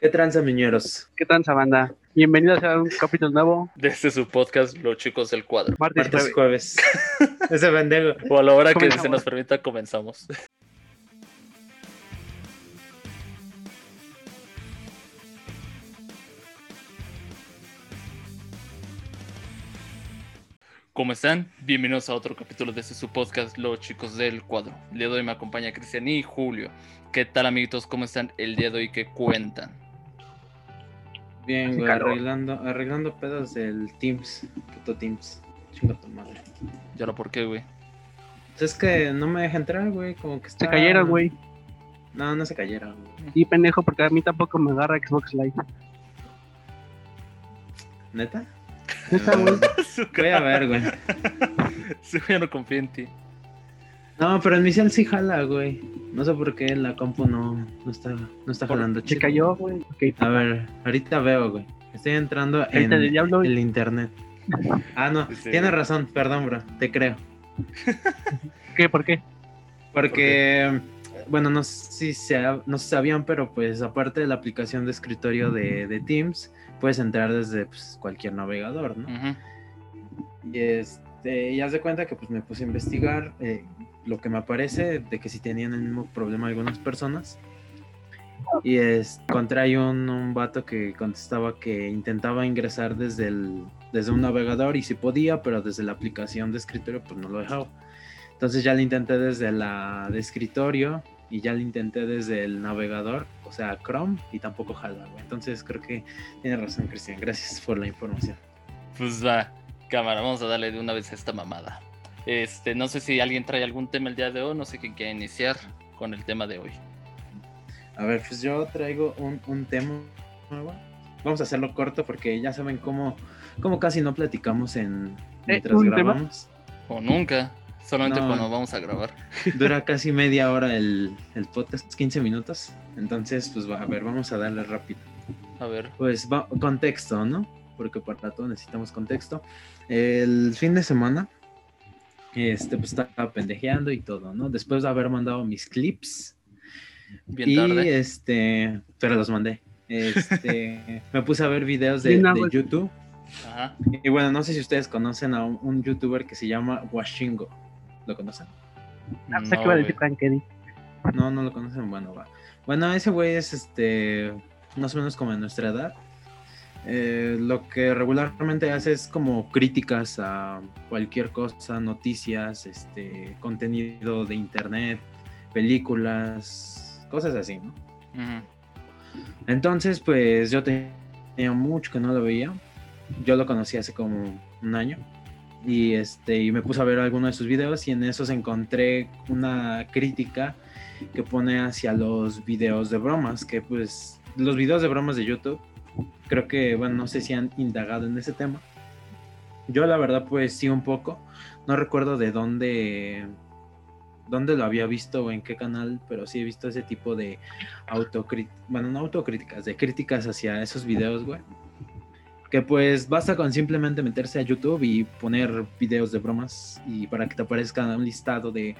¿Qué tranza, miñeros? ¿Qué tranza, banda? Bienvenidos a un capítulo nuevo. Desde este su podcast, Los Chicos del Cuadro. Martes, Martes, jueves. Ese pendejo. O a la hora que se nos permita, comenzamos. ¿Cómo están? Bienvenidos a otro capítulo de este su podcast, Los Chicos del Cuadro. El día de hoy me acompaña Cristian y Julio. ¿Qué tal, amiguitos? ¿Cómo están el día de hoy? ¿Qué cuentan? Bien, güey, arreglando, arreglando pedos del Teams. Puto Teams. Chinga tu madre. ¿Y ahora por qué, güey? Pues es que no me deja entrar, güey. Como que está. Se cayeron, güey. No, no se cayeron, güey. Y pendejo, porque a mí tampoco me agarra Xbox Live. ¿Neta? Neta, güey. Voy a ver, güey. Sí, no confío en ti. No, pero en mi cel sí jala, güey. No sé por qué la compu no, no está, no está Por- jalando Se cayó, güey. A ver, ahorita veo, güey. Estoy entrando en diablo. el internet. Ah, no, Sí. tienes razón, perdón, bro, te creo. ¿Qué? ¿Por qué? Porque, bueno, no sé si se, no se sabían, pero pues aparte de la aplicación de escritorio de, de Teams, puedes entrar desde pues, cualquier navegador, ¿no? Ujú. Y este, y haz de cuenta que pues me puse a investigar eh, lo que me aparece de que si tenían el mismo problema algunas personas. Y es, encontré ahí un, un vato que contestaba que intentaba ingresar desde, el, desde un navegador y si podía, pero desde la aplicación de escritorio pues no lo dejaba. Entonces ya lo intenté desde la de escritorio y ya lo intenté desde el navegador, o sea, Chrome, y tampoco jala, güey. Entonces creo que tiene razón, Cristian. Gracias por la información. Pues va, cámara, vamos a darle de una vez a esta mamada. Este, no sé si alguien trae algún tema el día de hoy, no sé quién quiere iniciar con el tema de hoy. A ver, pues yo traigo un, un tema nuevo. Vamos a hacerlo corto porque ya saben cómo, cómo casi no platicamos en mientras ¿un tema? grabamos. O nunca, solamente No. cuando vamos a grabar. Dura casi media hora el, el podcast, 15 minutos. Entonces, pues va, a ver, vamos a darle rápido. A ver, Pues va, contexto, ¿no? Porque para todo necesitamos contexto. El fin de semana, este, pues estaba pendejeando y todo, ¿no? Después de haber mandado mis clips, bien y tarde. este, pero los mandé. Este, me puse a ver videos de. YouTube. Ajá. Y bueno, no sé si ustedes conocen a un, un youtuber que se llama Washingo. ¿Lo conocen? Sé No, iba a decir. No, no lo conocen. Bueno, va. Bueno, ese güey es este, más o menos como de nuestra edad. Eh, lo que regularmente hace es como críticas a cualquier cosa, noticias, este, contenido de internet, películas, cosas así, ¿no? Entonces, pues yo tenía mucho que no lo veía. Yo lo conocí hace como un año. Y este, y me puse a ver algunos de sus videos y en esos encontré una crítica que pone hacia los videos de bromas, que pues los videos de bromas de YouTube, creo que, bueno, no sé si han indagado en ese tema. Yo la verdad pues sí un poco, no recuerdo de dónde, dónde lo había visto o en qué canal, pero sí he visto ese tipo de autocríticas, bueno, no autocríticas, de críticas hacia esos videos, güey. Que pues basta con simplemente meterse a YouTube y poner videos de bromas y para que te aparezca un listado de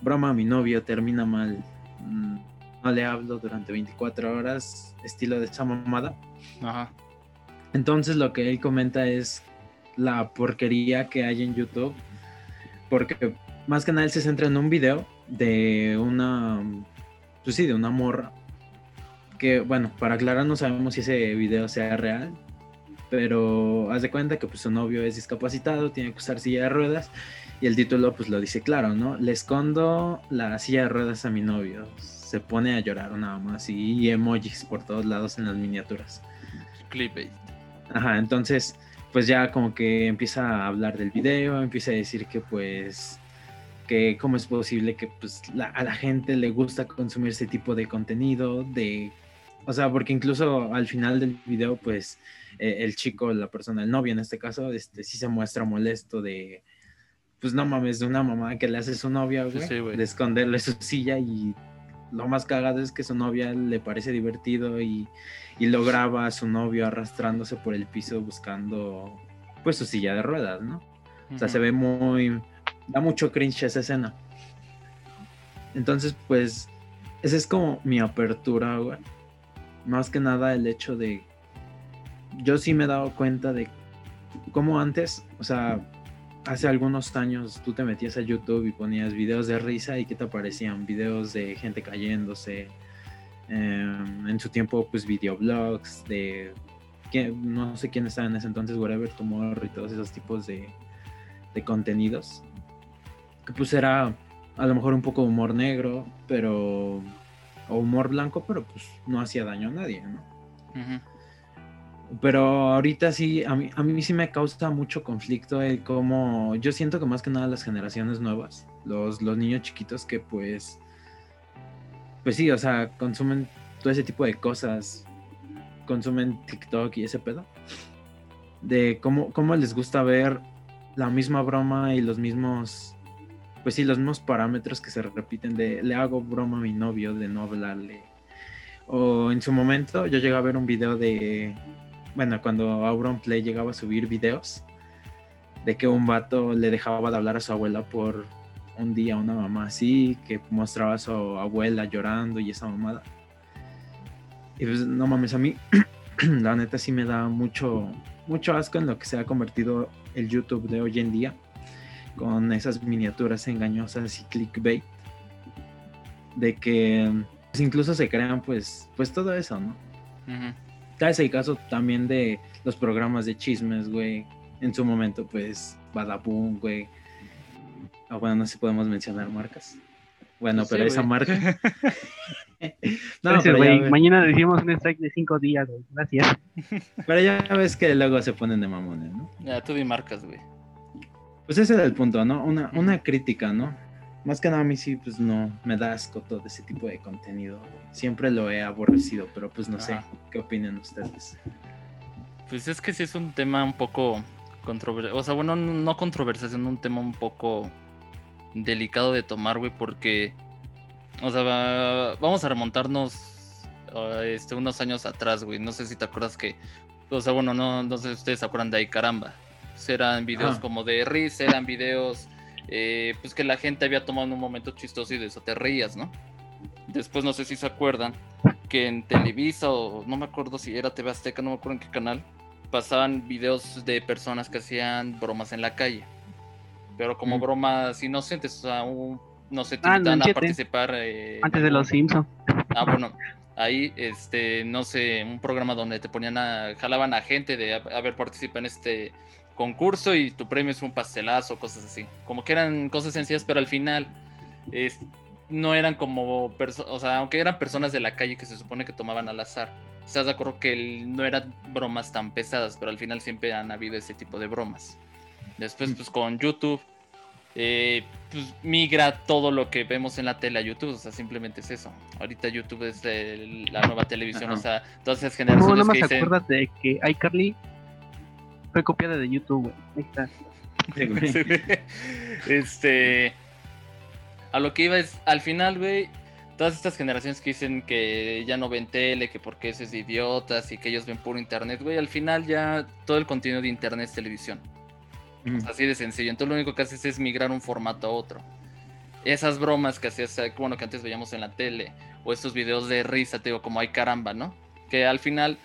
broma, mi novio termina mal, mm, no le hablo durante 24 horas, estilo de esa mamada. Ajá. Entonces lo que él comenta es la porquería que hay en YouTube, porque más que nada él se centra en un video de una, pues sí, de una morra, que bueno, para aclarar no sabemos si ese video sea real, pero haz de cuenta que pues su novio es discapacitado, tiene que usar silla de ruedas y el título pues lo dice claro, ¿no? Le escondo la silla de ruedas a mi novio, se pone a llorar nada más y, emojis por todos lados en las miniaturas. Clickbait. Ajá, entonces, pues ya como que empieza a hablar del video, empieza a decir que pues, que cómo es posible que pues la- a la gente le gusta consumir ese tipo de contenido, de, o sea, porque incluso al final del video, pues eh, el chico, la persona, el novio en este caso, este sí se muestra molesto de, pues no mames, de una mamá que le hace su novia, Sí, güey, sí, güey. de esconderle su silla y lo más cagado es que su novia le parece divertido y, y lo graba a su novio arrastrándose por el piso buscando pues su silla de ruedas, ¿no? O sea, se ve muy... da mucho cringe esa escena. Entonces, pues, esa es como mi apertura, güey. más que nada el hecho de, yo sí me he dado cuenta de cómo antes, o sea, hace algunos años tú te metías a YouTube y ponías videos de risa y ¿qué te aparecían? Videos de gente cayéndose, em, en su tiempo pues videoblogs de, que, no sé quién estaba en ese entonces, Whatever Tomorrow y todos esos tipos de, contenidos. Que pues era a lo mejor un poco humor negro, pero... o humor blanco, pero pues no hacía daño a nadie, ¿no? Pero ahorita sí, a mí, a mí sí me causa mucho conflicto el cómo, yo siento que más que nada las generaciones nuevas, los, los niños chiquitos que pues, pues sí, o sea, consumen todo ese tipo de cosas, consumen TikTok y ese pedo, de cómo, cómo les gusta ver la misma broma y los mismos, pues sí, los mismos parámetros que se repiten de le hago broma a mi novio de no hablarle. O en su momento yo llegué a ver un video de, bueno, cuando Auronplay llegaba a subir videos, de que un vato le dejaba de hablar a su abuela por un día, una mamá así, que mostraba a su abuela llorando y esa mamada. Y pues no mames, a mí la neta sí me da mucho, mucho asco en lo que se ha convertido el YouTube de hoy en día, con esas miniaturas engañosas y clickbait, de que incluso se crean pues, pues todo eso, ¿no? Ujú. Tal es el caso también de los programas de chismes, güey. En su momento, pues, Badaboom, güey. Ah, bueno, no sé si podemos mencionar marcas. Bueno, Sí, pero esa marca. no, Gracias, pero ya, Mañana decimos un strike de cinco días, güey. Gracias. pero ya ves que luego se ponen de mamones, ¿no? Ya, tú di marcas, güey. Pues ese era el punto, ¿no? Una, una crítica, ¿no? Más que nada a mí sí, pues no, me da asco todo ese tipo de contenido. Siempre lo he aborrecido, pero pues no sé. ¿qué opinan ustedes? Pues es que sí es un tema un poco controversial. O sea, bueno, no controversial, sino un tema un poco delicado de tomar, güey, porque. O sea, va- vamos a remontarnos a, este, unos años atrás, güey. No sé si te acuerdas que. O sea, bueno, no, no sé si ustedes se acuerdan de ahí, caramba. Pues eran videos como de risa, eran videos. Eh, pues que la gente había tomado en un momento chistoso y de eso te reías, ¿no? Después no sé si se acuerdan que en Televisa o no me acuerdo si era TV Azteca, no me acuerdo en qué canal, pasaban videos de personas que hacían bromas en la calle. Pero como Mm. bromas inocentes, o sea, un- no sé, te Ah, invitaban a participar. eh, Antes de los Simpsons. Ah, bueno, ahí, este, no sé, un programa donde te ponían a, jalaban a gente de, a, a ver, participa en este concurso y tu premio es un pastelazo, cosas así. Como que eran cosas sencillas, pero al final es- no eran como, o sea, aunque eran personas de la calle que se supone que tomaban al azar. Estás de acuerdo que el- no eran bromas tan pesadas, pero al final siempre han habido ese tipo de bromas. Después, Mm. pues con YouTube, eh, pues migra todo lo que vemos en la tele a YouTube, o sea, simplemente es eso. Ahorita YouTube es el- la nueva televisión, Ajá. o sea, todas esas No, generaciones nada más que dicen... acuerdas de que iCarly fue copiada de YouTube, güey. Ahí está. Este. A lo que iba es, al final, güey, todas estas generaciones que dicen que ya no ven tele, que porque eso es de idiotas y que ellos ven puro internet, güey, al final ya todo el contenido de internet es televisión. Mm. Así de sencillo. Entonces lo único que haces es migrar un formato a otro. Esas bromas que hacías, eh, bueno, que antes veíamos en la tele, o estos videos de risa, te digo, como hay caramba, ¿no? Que al final,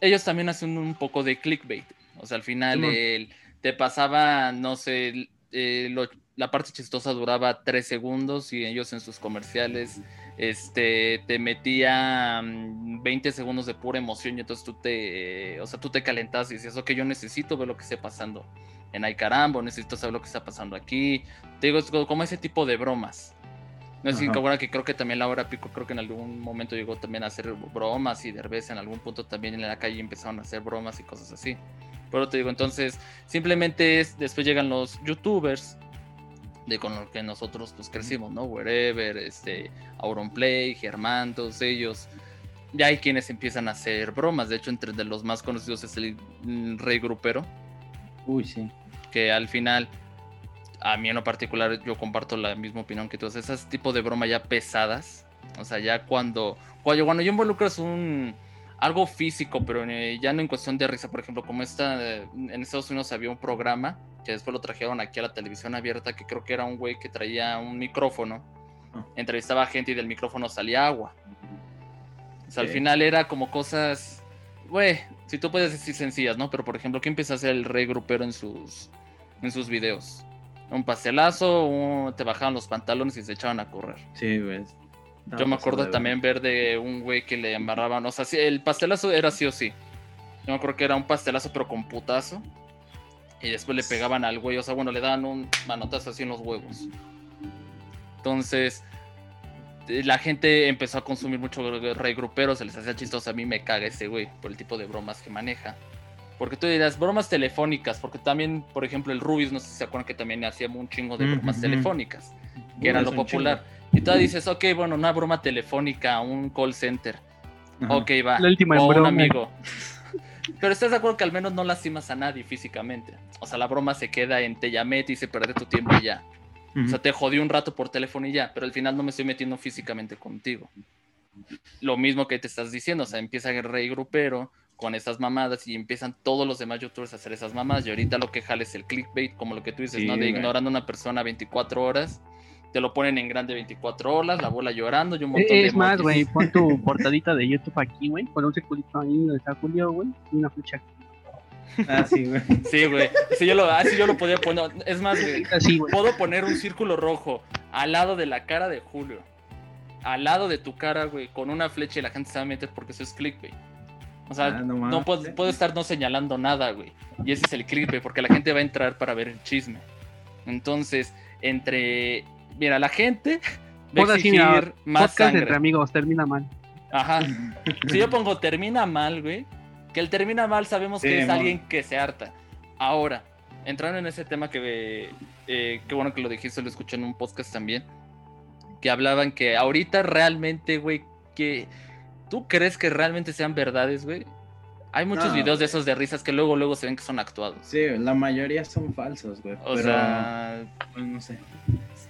ellos también hacen un poco de clickbait. O sea, al final el- te pasaba, no sé, eh, lo- la parte chistosa duraba tres segundos y ellos en sus comerciales este, te metía mm, 20 segundos de pura emoción y entonces tú te, o sea, tú te calentabas y decías, ok, yo necesito ver lo que esté pasando en Ay Caramba, o necesito saber lo que está pasando aquí. Te digo, es como ese tipo de bromas. No Ajá. ahora que creo que también Laura Pico, creo que en algún momento llegó también a hacer bromas y Derbez en algún punto también en la calle empezaron a hacer bromas y cosas así. Pero te digo, entonces, simplemente es, después llegan los youtubers de con los que nosotros pues crecimos, ¿no? Wherever, este, Auronplay, Germán, todos ellos. Ya hay quienes empiezan a hacer bromas. De hecho, entre de los más conocidos es el Rey Grupero, Uy, sí. que al final, a mí en lo particular, yo comparto la misma opinión que tú. Esas tipo de broma ya pesadas. O sea, ya cuando, cuando, cuando ya involucras un algo físico, pero eh, ya no en cuestión de risa, por ejemplo, como esta, en Estados Unidos había un programa que después lo trajeron aquí a la televisión abierta, que creo que era un güey que traía un micrófono, Ah. entrevistaba a gente y del micrófono salía agua. O sea, al final era como cosas, güey, si tú puedes decir sencillas, ¿no? Pero por ejemplo, ¿qué empieza a hacer el rey grupero en sus, en sus videos? Un pastelazo, un- te bajaban los pantalones y se echaban a correr. Sí, güey. Yo me acuerdo también ver de un güey que le amarraban, o sea, sí, el pastelazo era sí o sí. Yo me acuerdo que era un pastelazo pero con putazo. Y después le pegaban al güey, o sea, bueno, le daban un manotazo así en los huevos. Entonces, eh, la gente empezó a consumir mucho rey grupero, se les hacía chistoso. A mí me caga ese güey por el tipo de bromas que maneja. Porque tú dirás, bromas telefónicas, porque también, por ejemplo, el Rubius, no sé si se acuerdan que también hacía un chingo de bromas Ujú. telefónicas, que era lo popular. Y tú dices, ok, bueno, una broma telefónica, un call center. Ok, va. La última o un amigo. Pero estás de acuerdo que al menos no lastimas a nadie físicamente. O sea, la broma se queda en te llamé, te hice perder tu tiempo y ya. O sea, te jodí un rato por teléfono y ya, pero al final no me estoy metiendo físicamente contigo. Lo mismo que te estás diciendo, o sea, empieza el rey grupero con esas mamadas y empiezan todos los demás youtubers a hacer esas mamadas y ahorita lo que jale es el clickbait, como lo que tú dices, Sí, ¿no? De güey. ignorando a una persona 24 horas, te lo ponen en grande 24 horas, la bola llorando y un montón de Es más, emojis. güey, pon tu portadita de YouTube aquí, güey, con un circulito ahí donde está Julio, güey, y una flecha aquí. Ah, sí, güey. Sí, güey. Sí, yo lo, así yo lo podía poner. Es más, güey. Así, güey. Puedo poner un círculo rojo al lado de la cara de Julio. Al lado de tu cara, güey, con una flecha y la gente se va a meter porque eso es clickbait. O sea, Ah, no no puedo, puedo estar no señalando nada, güey. Y ese es el clickbait, porque la gente va a entrar para ver el chisme. Entonces, entre. Mira, la gente va a así, exigir mira, más Podcast entre sangre. amigos, termina mal. Ajá. Si yo pongo termina mal, güey, que el termina mal sabemos Sí, que es alguien que se harta. Ahora, entrando en ese tema que, eh, qué bueno que lo dijiste, lo escuché en un podcast también, que hablaban que ahorita realmente, güey, que tú crees que realmente sean verdades, güey. Hay muchos No, videos de esos de risas que luego, luego se ven que son actuados. Sí, la mayoría son falsos, güey. O pero, sea, pues, no sé.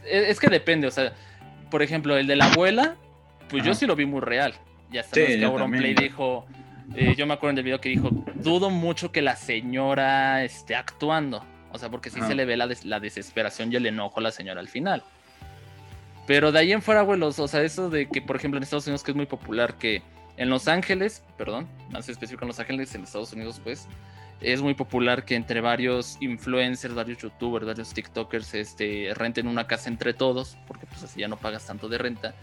Es, es que depende, o sea, por ejemplo, el de la abuela, pues yo sí lo vi muy real. Y hasta Sí, que yo Auronplay dijo, eh, yo me acuerdo del video que dijo, dudo mucho que la señora esté actuando. O sea, porque sí Ajá. se le ve la, des- la desesperación y el enojo a la señora al final. Pero de ahí en fuera, güey, los- o sea, eso de que, por ejemplo, en Estados Unidos que es muy popular, que en Los Ángeles, perdón, más específico en Los Ángeles, en Estados Unidos, pues, es muy popular que entre varios influencers, varios youtubers, varios tiktokers, este, renten una casa entre todos, porque pues así ya no pagas tanto de renta.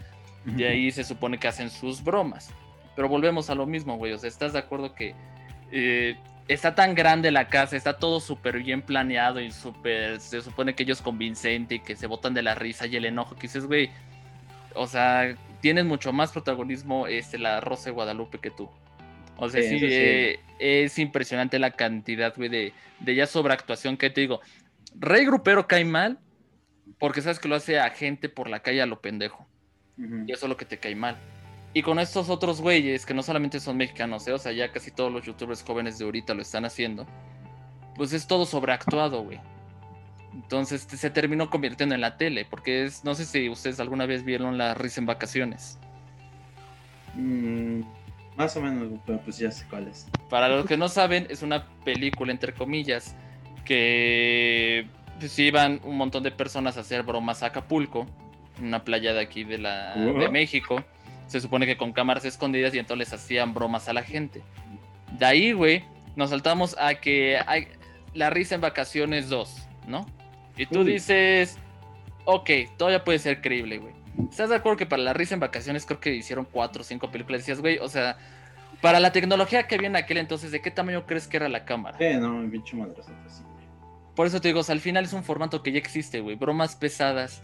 De ahí se supone que hacen sus bromas. Pero volvemos a lo mismo, güey. O sea, ¿estás de acuerdo que eh, está tan grande la casa, está todo súper bien planeado y súper. Se supone que ellos convincente y que se botan de la risa y el enojo que dices, güey. O sea, tienes mucho más protagonismo este, la Rosa de Guadalupe que tú. O sea, Sí, sí, eso sí. eh, es impresionante la cantidad, güey, de, de ya sobreactuación que te digo. Rey Grupero cae mal porque sabes que lo hace a gente por la calle a lo pendejo. Y eso es lo que te cae mal. Y con estos otros güeyes, que no solamente son mexicanos, ¿eh? o sea, ya casi todos los youtubers jóvenes de ahorita lo están haciendo, pues es todo sobreactuado, güey. Entonces se terminó convirtiendo en la tele, porque es, no sé si ustedes alguna vez vieron la risa en vacaciones. Mm, más o menos, pero pues ya sé cuál es. Para los que no saben, es una película, entre comillas, que pues, iban un montón de personas a hacer bromas a Acapulco, en una playa de aquí de, la, de? México. Se supone que con cámaras escondidas y entonces les hacían bromas a la gente. De ahí, güey, nos saltamos a que hay la risa en vacaciones 2, ¿no? Y tú Uy. dices, ok, todavía puede ser creíble, güey. ¿Estás de acuerdo que para la risa en vacaciones creo que hicieron cuatro o cinco películas? Decías, güey, o sea, para la tecnología que había en aquel entonces, ¿de qué tamaño crees que era la cámara? Sí, no, bicho madrazote, sí. Por eso te digo, o sea, al final es un formato que ya existe, güey. Bromas pesadas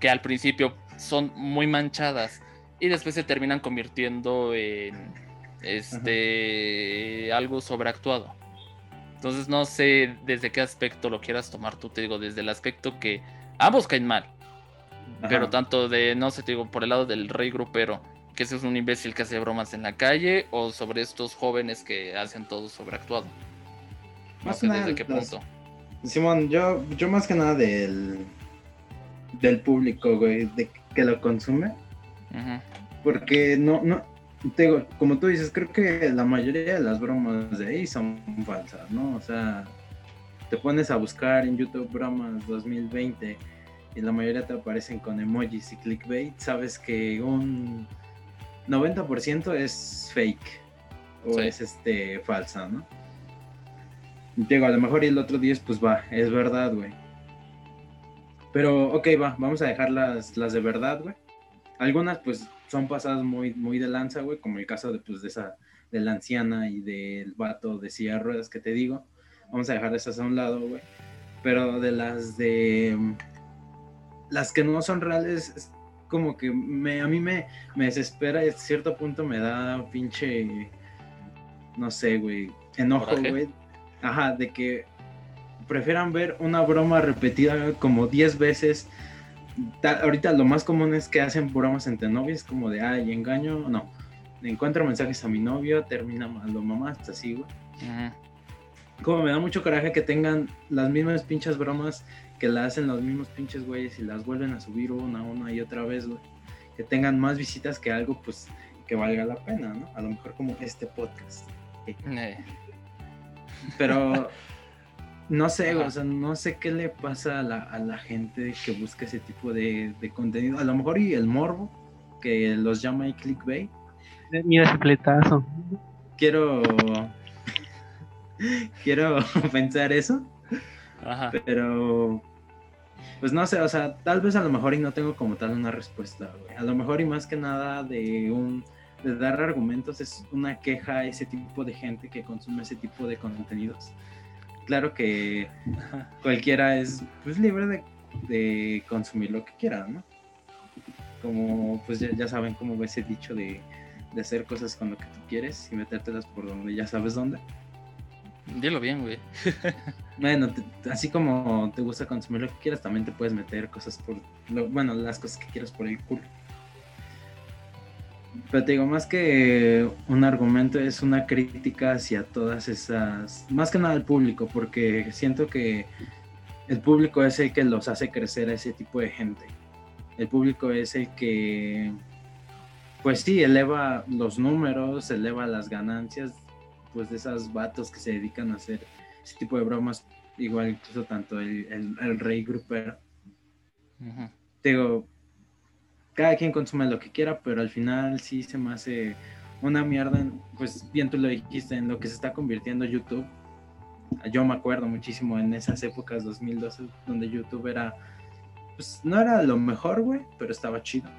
que al principio son muy manchadas y después se terminan convirtiendo en este algo sobreactuado. Entonces no sé desde qué aspecto lo quieras tomar tú, te digo, desde el aspecto que ambos caen mal, Ajá. pero tanto de, no sé, te digo, por el lado del rey grupero, que ese es un imbécil que hace bromas en la calle, o sobre estos jóvenes que hacen todo sobreactuado. No Más sé que nada, desde qué punto. Simón, yo, yo más que nada del, del público, güey, de que lo consume. Ujú. Porque no, no, te digo, como tú dices, creo que la mayoría de las bromas de ahí son falsas, ¿no? O sea, te pones a buscar en YouTube bromas 2020 y la mayoría te aparecen con emojis y clickbait, sabes que un 90% es fake o Sí. es este falsa, ¿no? Digo, a lo mejor y el otro 10 pues va, es verdad, güey. Pero, ok, va, vamos a dejar las, las de verdad, güey. Algunas pues son pasadas muy, muy de lanza, güey, como el caso de, pues, de esa, de la anciana y del vato de silla de ruedas que te digo. Vamos a dejar esas a un lado, güey. Pero de las de... Las que no son reales, es como que me, a mí me, me desespera y a cierto punto me da pinche... No sé, güey. Enojo, ¿Coraje? güey. Ajá, de que prefieran ver una broma repetida como 10 veces. Ta- ahorita lo más común es que hacen bromas entre novios, como de, ay, engaño, no. Encuentro mensajes a mi novio, termina lo mamá, hasta así, güey. Ujú. Como me da mucho coraje que tengan las mismas pinches bromas que la hacen los mismos pinches güeyes y las vuelven a subir una, una y otra vez, güey. Que tengan más visitas que algo, pues, que valga la pena, ¿no? A lo mejor como este podcast. Eh, Pero no sé, Ajá. o sea, no sé qué le pasa a la, a la gente que busca ese tipo de, de contenido. A lo mejor y el morbo, que los llama el clickbait. Mira ese pletazo. Quiero. quiero pensar eso, Ajá. pero. Pues no sé, o sea, tal vez a lo mejor y no tengo como tal una respuesta, güey. A lo mejor y más que nada de un. De dar argumentos es una queja a ese tipo de gente que consume ese tipo de contenidos. Claro que cualquiera es pues libre de, de consumir lo que quiera, ¿no? Como pues ya, ya saben cómo ese dicho de, de hacer cosas con lo que tú quieres y metértelas por donde ya sabes dónde. Dilo bien, güey. Bueno, te- así como te gusta consumir lo que quieras, también te puedes meter cosas por, lo- bueno, las cosas que quieras por el culo. Pero te digo, más que un argumento es una crítica hacia todas esas, más que nada al público, porque siento que el público es el que los hace crecer a ese tipo de gente. El público es el que, pues sí, eleva los números, eleva las ganancias, pues de esas vatos que se dedican a hacer ese tipo de bromas, igual incluso tanto el, el, el rey grupero. Te digo, cada quien consume lo que quiera, pero al final sí se me hace una mierda, en- pues bien tú lo dijiste, en lo que se está convirtiendo YouTube. Yo me acuerdo muchísimo en esas épocas 2012 donde YouTube era, pues no era lo mejor, güey, pero estaba chido.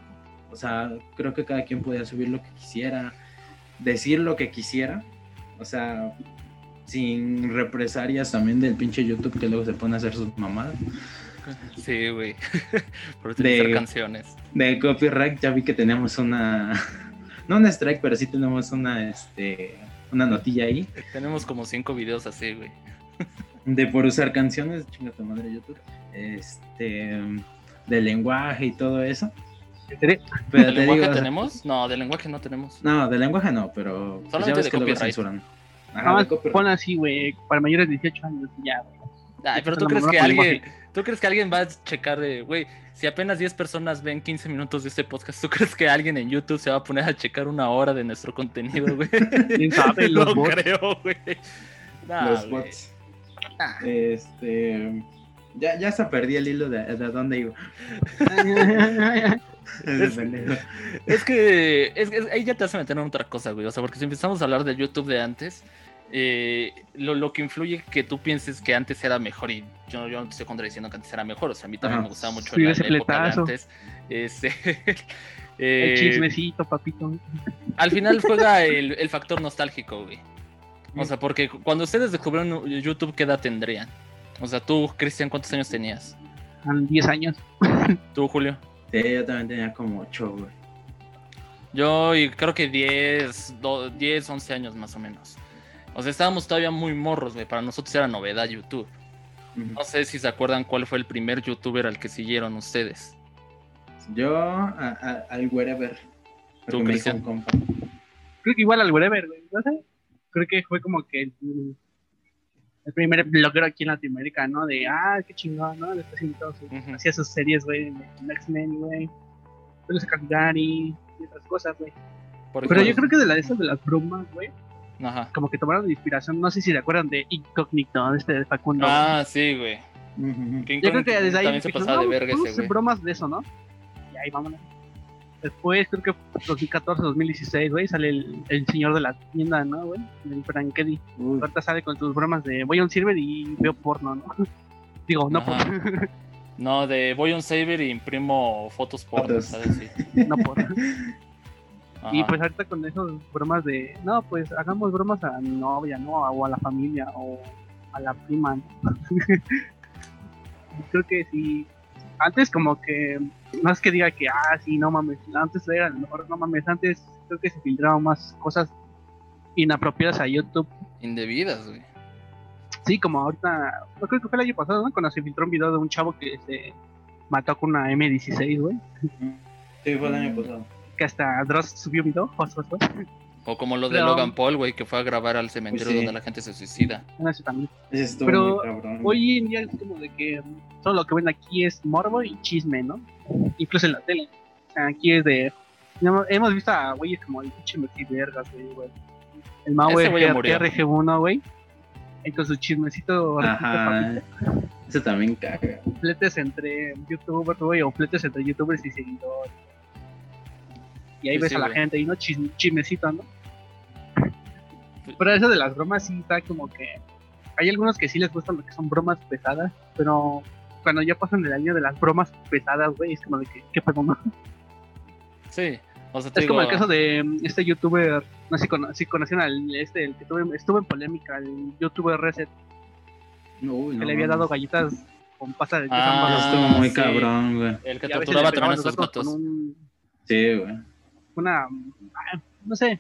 O sea, creo que cada quien podía subir lo que quisiera, decir lo que quisiera. O sea, sin represalias también del pinche YouTube que luego se pone a hacer sus mamadas. Sí, güey. Por utilizar De- canciones. De copyright ya vi que tenemos una, no un strike, pero sí tenemos una, este, una notilla ahí Tenemos como cinco videos así, güey. de por usar canciones, chinga tu madre YouTube, este, de lenguaje y todo eso. Pero ¿De lenguaje digo, o sea, tenemos? No, de lenguaje no tenemos. no, de lenguaje no, pero pues, Solamente ya ves de que copyright. censuran. Ajá, copyright. pon así, güey, para mayores de 18 años y ya, güey. Ay, pero Esa tú crees que alguien, lenguaje. tú crees que alguien va a checar de, güey, si apenas 10 personas ven 15 minutos de este podcast, ¿tú crees que alguien en YouTube se va a poner a checar una hora de nuestro contenido, güey? ¿Quién sabe? No bots. creo, güey. Nah, los bots. Nah. Este, ya, ya hasta perdí el hilo de, de dónde iba. Es- Es que, es, es- ahí ya te hace meter en otra cosa, güey. O sea, porque si empezamos a hablar del YouTube de antes, eh, lo, lo que influye que tú pienses que antes era mejor, y yo, yo no te estoy contradiciendo que antes era mejor, o sea, a mí también me gustaba mucho Sí, la, ese la época de antes. Este, El eh, chismecito, papito. al final juega el, el factor nostálgico, güey. O sea, porque cuando ustedes descubrieron YouTube, ¿qué edad tendrían? O sea, tú, Cristian, ¿cuántos años tenías? A 10 años. Tú, Julio. Sí, yo también tenía como 8, güey. Yo y creo que 10, do- 10, 11 años más o menos. O sea, estábamos todavía muy morros, güey. Para nosotros era novedad YouTube. No sé si se acuerdan cuál fue el primer youtuber al que siguieron ustedes. Yo a- a- al wherever. ¿Tú. Creo que igual al Wherever, güey. No sé. Creo que fue como que el, el primer bloguero aquí en Latinoamérica, ¿no? De, ah, qué chingón, ¿no? Después invitó su- Ujú. hacía sus series, güey, de X-Men, güey. Se Caligari y otras cosas, güey. Pero yo creo que de la de esas de las bromas, güey, Ajá. como que tomaron de inspiración, no sé si se acuerdan de Incógnito, de este de Facundo. Ah, sí, güey. Yo creo que desde ahí también se pasaba de "No, verga ese, bromas de eso, ¿no? Y ahí vámonos. Después, creo que 2014, 2016, güey, sale el, el señor de la tienda, ¿no, güey? El Frankedy. Uy, Ahorita sale con sus bromas de voy a un server y veo porno, ¿no? Digo, no Ajá. porno, No, de voy a un saber y imprimo fotos por, Fotos. ¿sabes? Sí. no porno. Y pues ahorita con esas bromas de, no, pues hagamos bromas a mi novia, ¿no? O a la familia, o a la prima, ¿no? Creo que sí. Antes como que, no es que diga que, ah, sí, no mames, antes era mejor, no mames, antes creo que se filtraban más cosas inapropiadas a YouTube. Indebidas, güey. Sí, como ahorita, no creo que fue el año pasado, ¿no? Cuando se filtró un video de un chavo que se mató con una M16, güey. sí, fue el año pasado. Que hasta Dross subió un video, pues, pues. O como lo de Pero- Logan Paul, güey, que fue a grabar al cementerio Pues sí. donde la gente se suicida. No sé también. Pero. Hoy en día es como de que todo lo que ven aquí es morbo y chisme, ¿no? Incluso en la tele. O sea, aquí es de. no, hemos visto a güeyes como el pinche Vergas, güey, güey. El murió. RG1, güey. Y con su chismecito Ajá. Ese también caga. fletes entre youtubers, güey, o fletes entre youtubers y seguidores. Y ahí Sí, ves sí, a la güey. gente y no Chis- chismecito, ¿no? Pero eso de las bromas sí está como que. Hay algunos que sí les gustan lo que son bromas pesadas, pero cuando ya pasan el año de las bromas pesadas, güey, es como de que, ¿qué pedo, no? Sí. O sea, te Es digo, como el caso de mm, este youtuber, no sé si, cono- si conocían al este, el que tuve- estuvo en polémica, el youtuber Reset, Uy, que no le había dado galletas con pasta de Ah, estuvo muy sí. cabrón, güey. el que Y a veces torturaba le también a sus gatos un- Sí, güey. una, ah, no sé,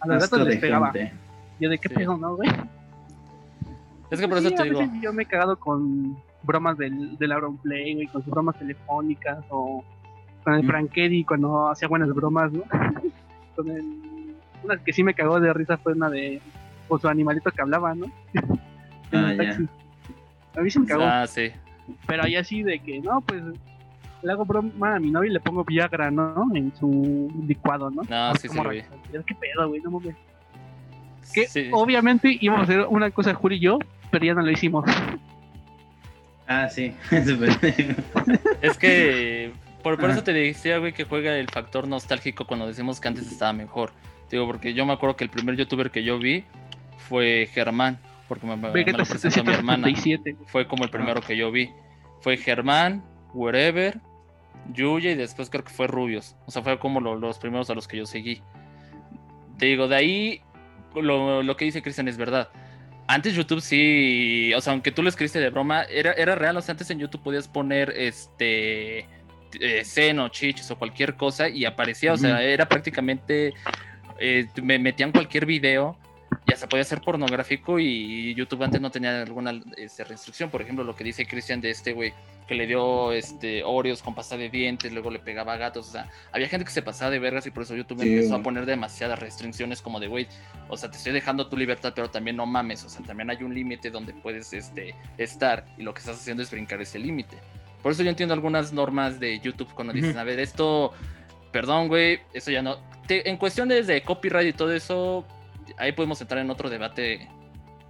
a los gatos les pegaba. gente. Yo de qué Sí. pedo, ¿no, güey? Es que por Sí, eso te digo. Yo me he cagado con bromas del, del Auronplay, güey, con sus bromas telefónicas o con el Mm. Frank Eddy cuando hacía buenas bromas, ¿no? con el, una que sí me cagó de risa fue una de con su animalito que hablaba, ¿no? En Ah, el ya. taxi. A mí sí me cagó, Ah, sí. pero ahí así de que, no, pues le hago broma a mi novia y le pongo Viagra, ¿no? En su licuado, ¿no? No, sí, sí, güey. ¿Qué pedo, güey? No mames. Que Sí. obviamente íbamos a hacer una cosa Juli y yo, pero ya no lo hicimos. Ah, sí. Es que por, por eso te decía, güey, que juega el factor nostálgico cuando decimos que antes estaba mejor. Digo, porque yo me acuerdo que el primer youtuber que yo vi fue Germán, porque me, me lo presentó mi hermana. 777. Fue como el primero que yo vi. Fue Germán, Wherever, Yuya y después creo que fue Rubios. O sea, fue como lo- los primeros a los que yo seguí. Te digo, de ahí lo, lo que dice Cristian es verdad. Antes YouTube sí, o sea, aunque tú lo escribiste de broma, era, era real. O sea, antes en YouTube podías poner este eh, seno, chichis o cualquier cosa y aparecía. O sea, era prácticamente. eh, me metían cualquier video y hasta podía ser pornográfico y YouTube antes no tenía alguna este, restricción. Por ejemplo, lo que dice Cristian de este güey que le dio este Oreos con pasta de dientes, luego le pegaba a gatos. O sea, había gente que se pasaba de vergas y por eso YouTube Sí, empezó a poner demasiadas restricciones como de, güey, o sea, te estoy dejando tu libertad, pero también no mames. O sea, también hay un límite donde puedes este, estar y lo que estás haciendo es brincar ese límite. Por eso yo entiendo algunas normas de YouTube cuando dicen, Ujú. a ver, esto, perdón, güey, eso ya no. Te- en cuestiones de copyright y todo eso, ahí podemos entrar en otro debate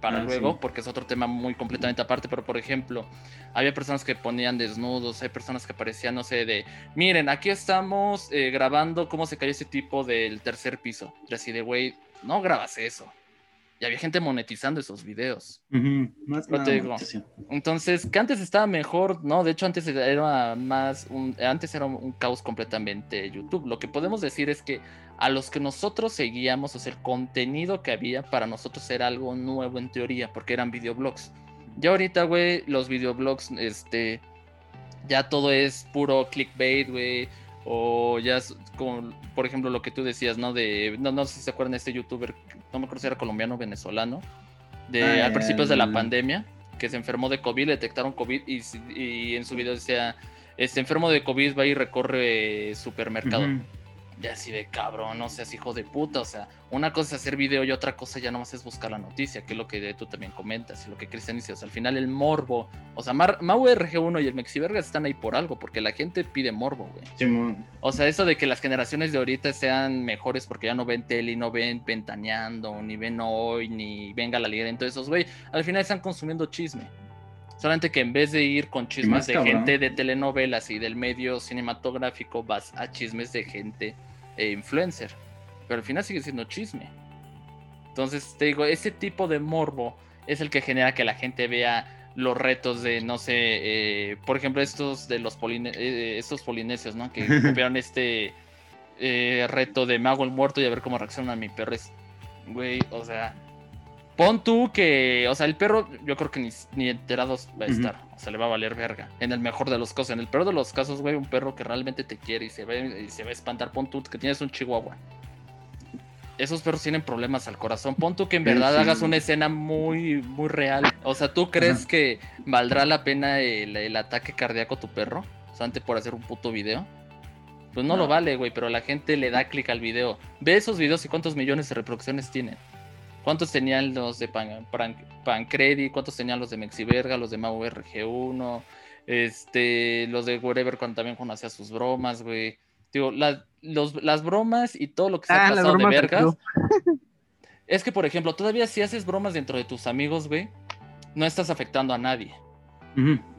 para Ah, luego, sí. porque es otro tema muy completamente aparte, pero por ejemplo, había personas que ponían desnudos, hay personas que aparecían, no sé, de, miren, aquí estamos eh, grabando cómo se cayó ese tipo del tercer piso. Y así de, güey, no grabas eso. Y había gente monetizando esos videos. Ujú, Más que No te digo. Entonces, que antes estaba mejor, no, de hecho antes era más, un, antes era un caos completamente YouTube. Lo que podemos decir es que a los que nosotros seguíamos, o sea, el contenido que había para nosotros era algo nuevo en teoría, porque eran videoblogs. Ya ahorita, güey, los videoblogs, este, ya todo es puro clickbait, güey, o ya es como, por ejemplo, lo que tú decías, ¿no? De, no, no sé si se acuerdan de este youtuber, no me acuerdo si era colombiano o venezolano, de Ah, a principios de la pandemia, que se enfermó de COVID, le detectaron COVID y, en su video decía, este enfermo de COVID va y recorre supermercado. Ya así de cabrón, no seas hijo de puta. O sea, una cosa es hacer video y otra cosa ya nomás es buscar la noticia, que es lo que tú también comentas y lo que Cristian dice. O sea, al final el morbo. O sea, Mar- Mau RG1 y el Mexivergas están ahí por algo, porque la gente pide morbo, güey. Simón. O sea, eso de que las generaciones de ahorita sean mejores porque ya no ven tele, no ven ventaneando, ni ven hoy, ni venga la liga. Entonces, esos, güey, al final están consumiendo chisme. Solamente que en vez de ir con chismes de cabrón. gente de telenovelas y del medio cinematográfico, vas a chismes de gente e influencer. Pero al final sigue siendo chisme. Entonces, te digo, ese tipo de morbo es el que genera que la gente vea los retos de, no sé, eh, por ejemplo, estos de los poline- eh, estos polinesios, ¿no? Que copiaron este eh, reto de me hago el muerto y a ver cómo reacciona mi perro. Es, güey, o sea, pon tú que, o sea, el perro yo creo que ni, ni enterados va a estar, o sea, le va a valer verga. En el mejor de los casos, en el peor de los casos, güey, un perro que realmente te quiere y se va, y se va a espantar, pon tú que tienes un chihuahua. Esos perros tienen problemas al corazón. Pon tú que en verdad sí. hagas una escena muy, muy real. O sea, ¿tú crees que valdrá la pena el, el ataque cardíaco a tu perro? Solamente por hacer un puto video. Pues no, No. lo vale, güey, pero la gente le da clic al video. Ve esos videos y cuántos millones de reproducciones tienen. ¿Cuántos tenían los de Pan, Pan- Pancredi? ¿Cuántos tenían los de Mexiverga? Los de Mau RG1? Este, los de Wherever cuando también cuando hacía sus bromas, güey. Digo, la- los- las bromas y todo lo que se ha Ah, las pasado de vergas. Es que, por ejemplo, todavía si haces bromas dentro de tus amigos, güey, no estás afectando a nadie.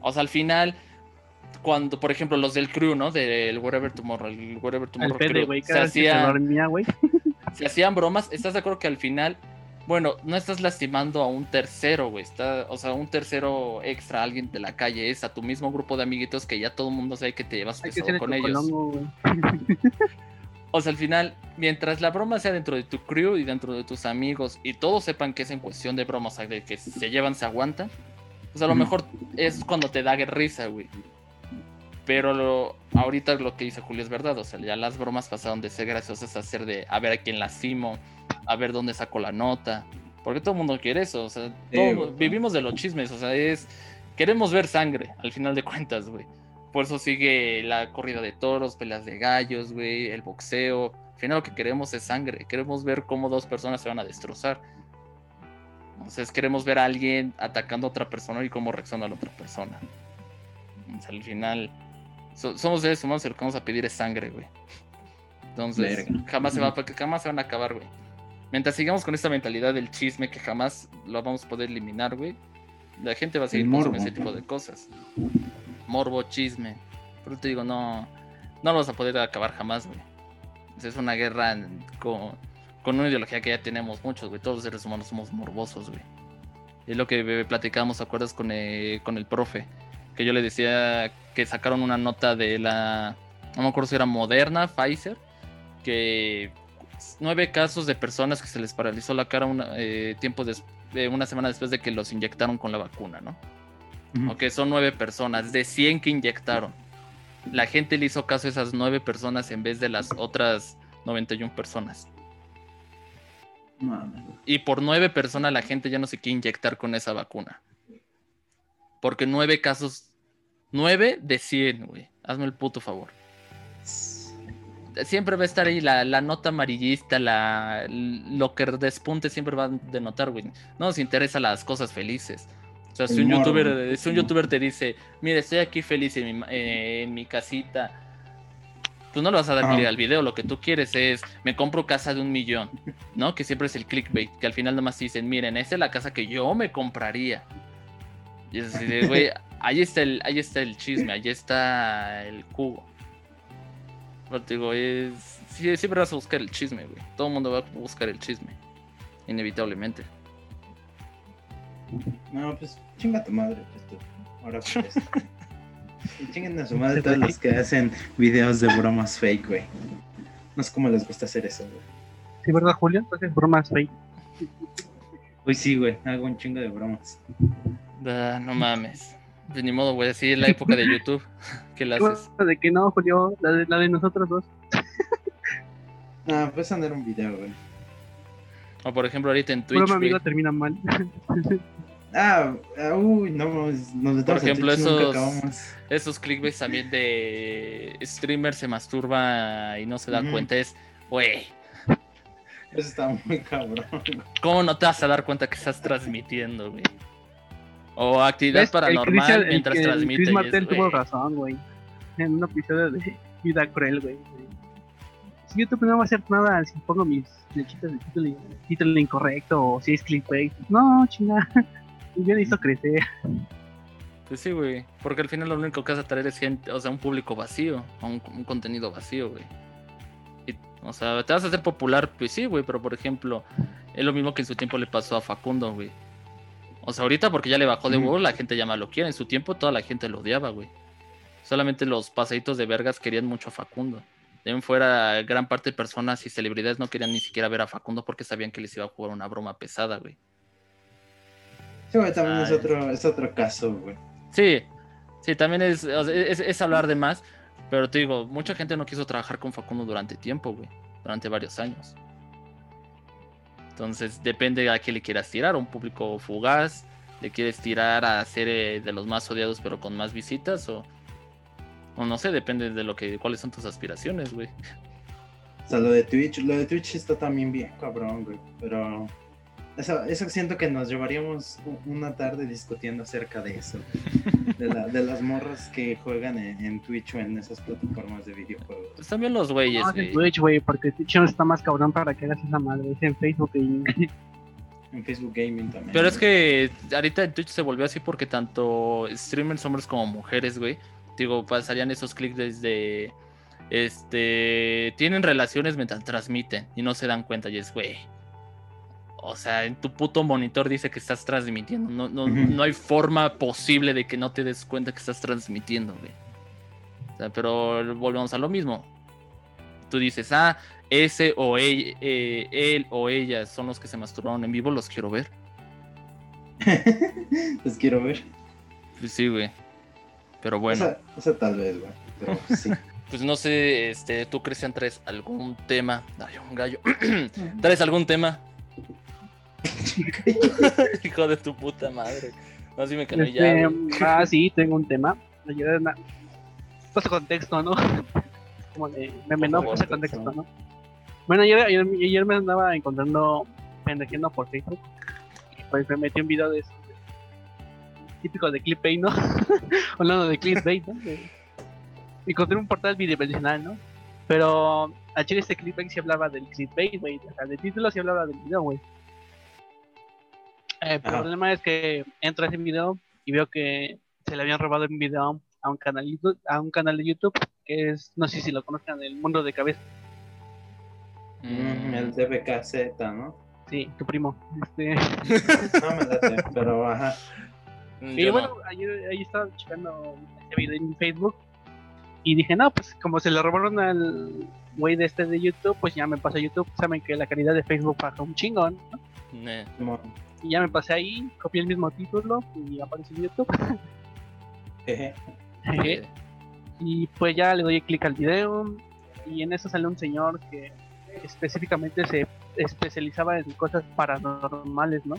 O sea, al final, cuando, por ejemplo, los del crew, ¿no? Del Wherever Tomorrow, el Wherever Tomorrow Fede, crew, güey, se, que se hacían, dormía, se hacían bromas, ¿estás de acuerdo que al final, bueno, no estás lastimando a un tercero, güey? Está, o sea, un tercero extra, alguien de la calle, es a tu mismo grupo de amiguitos que ya todo el mundo sabe que te llevas que pesado con ellos. O sea, al final, mientras la broma sea dentro de tu crew y dentro de tus amigos y todos sepan que es en cuestión de broma, o sea, de que se llevan, se aguantan, pues a lo mejor es cuando te da risa, güey. Pero lo, ahorita lo que dice Julio es verdad, o sea, ya las bromas pasaron de ser graciosas a ser de a ver a quién lastimo, a ver dónde saco la nota, porque todo el mundo quiere eso, o sea, Sí, todo- vivimos de los chismes, o sea, es, queremos ver sangre, al final de cuentas, güey. Por eso sigue la corrida de toros, peleas de gallos, güey, el boxeo. Al final lo que queremos es sangre. Queremos ver cómo dos personas se van a destrozar. Entonces queremos ver a alguien atacando a otra persona y cómo reacciona la otra persona. Sea, al final so- somos seres humanos y lo que vamos a pedir es sangre, güey. Entonces Verga. jamás se va, jamás se van a acabar, güey. Mientras sigamos con esta mentalidad del chisme que jamás lo vamos a poder eliminar, güey, la gente va a seguir morbo. ese tipo de cosas. Morbo, chisme. Pero te digo, no, no lo vas a poder acabar jamás, güey. Es una guerra con, con una ideología que ya tenemos muchos, güey. Todos los seres humanos somos morbosos, güey. Es lo que eh, platicábamos, ¿te acuerdas? Con, eh, con el profe. Que yo le decía que sacaron una nota de la. No me acuerdo si era Moderna, Pfizer. Que nueve casos de personas que se les paralizó la cara una, eh, tiempo des- eh, una semana después de que los inyectaron con la vacuna, ¿no? Ujú. Ok, son nueve personas, de 100 que inyectaron. La gente le hizo caso a esas nueve personas en vez de las otras 91 personas. Y por nueve personas la gente ya no se quiere inyectar con esa vacuna. Porque nueve casos, nueve de 100, güey. Hazme el puto favor. Siempre va a estar ahí la, la nota amarillista, la, lo que despunte siempre va a denotar, güey. No nos interesa las cosas felices. O sea, si un, youtuber, si un youtuber te dice, mire, estoy aquí feliz en mi, eh, en mi casita, pues no le vas a dar clic al video. Lo que tú quieres es, me compro casa de un millón, ¿no? Que siempre es el clickbait, que al final nomás dicen, miren, esta es la casa que yo me compraría. Y es así de, güey, ahí está el, ahí está el chisme, ahí está el cubo. Pero te digo, es, sí, siempre vas a buscar el chisme, güey. Todo el mundo va a buscar el chisme, inevitablemente. No, pues chinga tu madre, pues tú. Ahora pues. Y chinguen a su madre todos los que hacen videos de bromas fake, güey. No sé cómo les gusta hacer eso, güey. Sí, ¿verdad, Julio? Entonces, bromas fake. Uy, sí, güey, hago un chingo de bromas. Ah, no mames. Pues ni modo, güey, así es la época de YouTube. ¿Qué le haces? De que no, Julio, la de, la de nosotros dos. Ah, pues andar un video, güey. O por ejemplo, ahorita en Twitch, güey. amigo, termina mal. Ah, ah, uy, no, nos metemos Por ejemplo, Twitch esos- acabamos. Esos clickbaits también de streamer se masturba y no se da cuenta. Es, güey, Eso está muy cabrón. ¿cómo no te vas a dar cuenta que estás transmitiendo, güey? O actividad ¿Ves? Paranormal Christian- mientras el transmite. Chris es, Martel tuvo razón, güey. En un episodio de Vida Cruel, güey. Si YouTube no va a hacer nada si pongo mis flechitas de título, título incorrecto o si es clickbait. No, chinga. Yo necesito crecer. Pues sí, güey. Porque al final lo único que vas a traer es gente, o sea, un público vacío, un, un contenido vacío, güey. O sea, te vas a hacer popular, pues sí, güey, pero por ejemplo, es lo mismo que en su tiempo le pasó a Facundo, güey. O sea, ahorita porque ya le bajó de huevo, la gente ya más lo quiere. En su tiempo toda la gente lo odiaba, güey. Solamente los pasaditos de vergas querían mucho a Facundo. De en fuera, gran parte de personas y celebridades no querían ni siquiera ver a Facundo porque sabían que les iba a jugar una broma pesada, güey. Sí, güey, también es otro, es otro caso, güey. Sí, sí, también es, es hablar de más, pero te digo, mucha gente no quiso trabajar con Facundo durante tiempo, güey, durante varios años. Entonces, depende a qué le quieras tirar, un público fugaz, le quieres tirar a ser de los más odiados pero con más visitas o, o no sé, depende de lo que, cuáles son tus aspiraciones, güey. O sea, lo de Twitch, lo de Twitch está también bien cabrón, güey. Pero eso, eso siento que nos llevaríamos una tarde discutiendo acerca de eso. De, la- de las morras que juegan en, en Twitch o en esas plataformas de videojuegos. Pues también los güeyes, No, en güey. Twitch, güey, porque Twitch no está más cabrón para que hagas esa madre. Es en Facebook y En Facebook Gaming también. Pero es que ahorita en Twitch se volvió así porque tanto streamers hombres como mujeres, güey, digo, pasarían esos clics desde este tienen relaciones mientras transmiten y no se dan cuenta y es, güey. O sea, en tu puto monitor dice que estás transmitiendo. No, no, no hay forma posible de que no te des cuenta que estás transmitiendo, güey. O sea, pero volvemos a lo mismo. Tú dices, ah, ese o ella, eh, él o ella son los que se masturbaron en vivo, los quiero ver. Los quiero ver. Pues sí, güey. Pero bueno, Esa, esa tal vez, güey. Pero sí. pues no sé, este, tú Cristian traes algún tema. Ay, un gallo. ¿Traes algún tema? Hijo de tu puta madre. No, sí me calé Este, ya. güey. ah, sí, tengo un tema. Ayer una... Pasa contexto, ¿no? Como de ¿no? favor, Pasa contexto, ¿no? Bueno, ayer, ayer, ayer me andaba encontrando pendejiendo por Facebook. Pues me metí un video de eso. Típico de clickbait, ¿no? Hablando de clickbait, ¿no? De- Encontré un portal bidimensional, ¿no? Pero a chile este clickbait sí hablaba del clickbait, güey. O sea, de título sí hablaba del video, güey. Eh, Ajá. el problema es que entro a ese video y veo que se le habían robado un video a un canal YouTube- a un canal de YouTube que es, no sé si lo conozcan, el mundo de cabeza. Mm, el DBKZ, ¿no? Sí, tu primo. Este, No me late, pero ajá. Mm, y yo bueno, no. ahí estaba checando este video en Facebook y dije, no, pues como se le robaron al güey de este de YouTube, pues ya me pasé a YouTube. Saben que la calidad de Facebook baja un chingón. ¿no? Y ya me pasé ahí, copié el mismo título y apareció en YouTube. Jeje. Eh, Y pues ya le doy clic al video y en eso sale un señor que específicamente se especializaba en cosas paranormales, ¿no?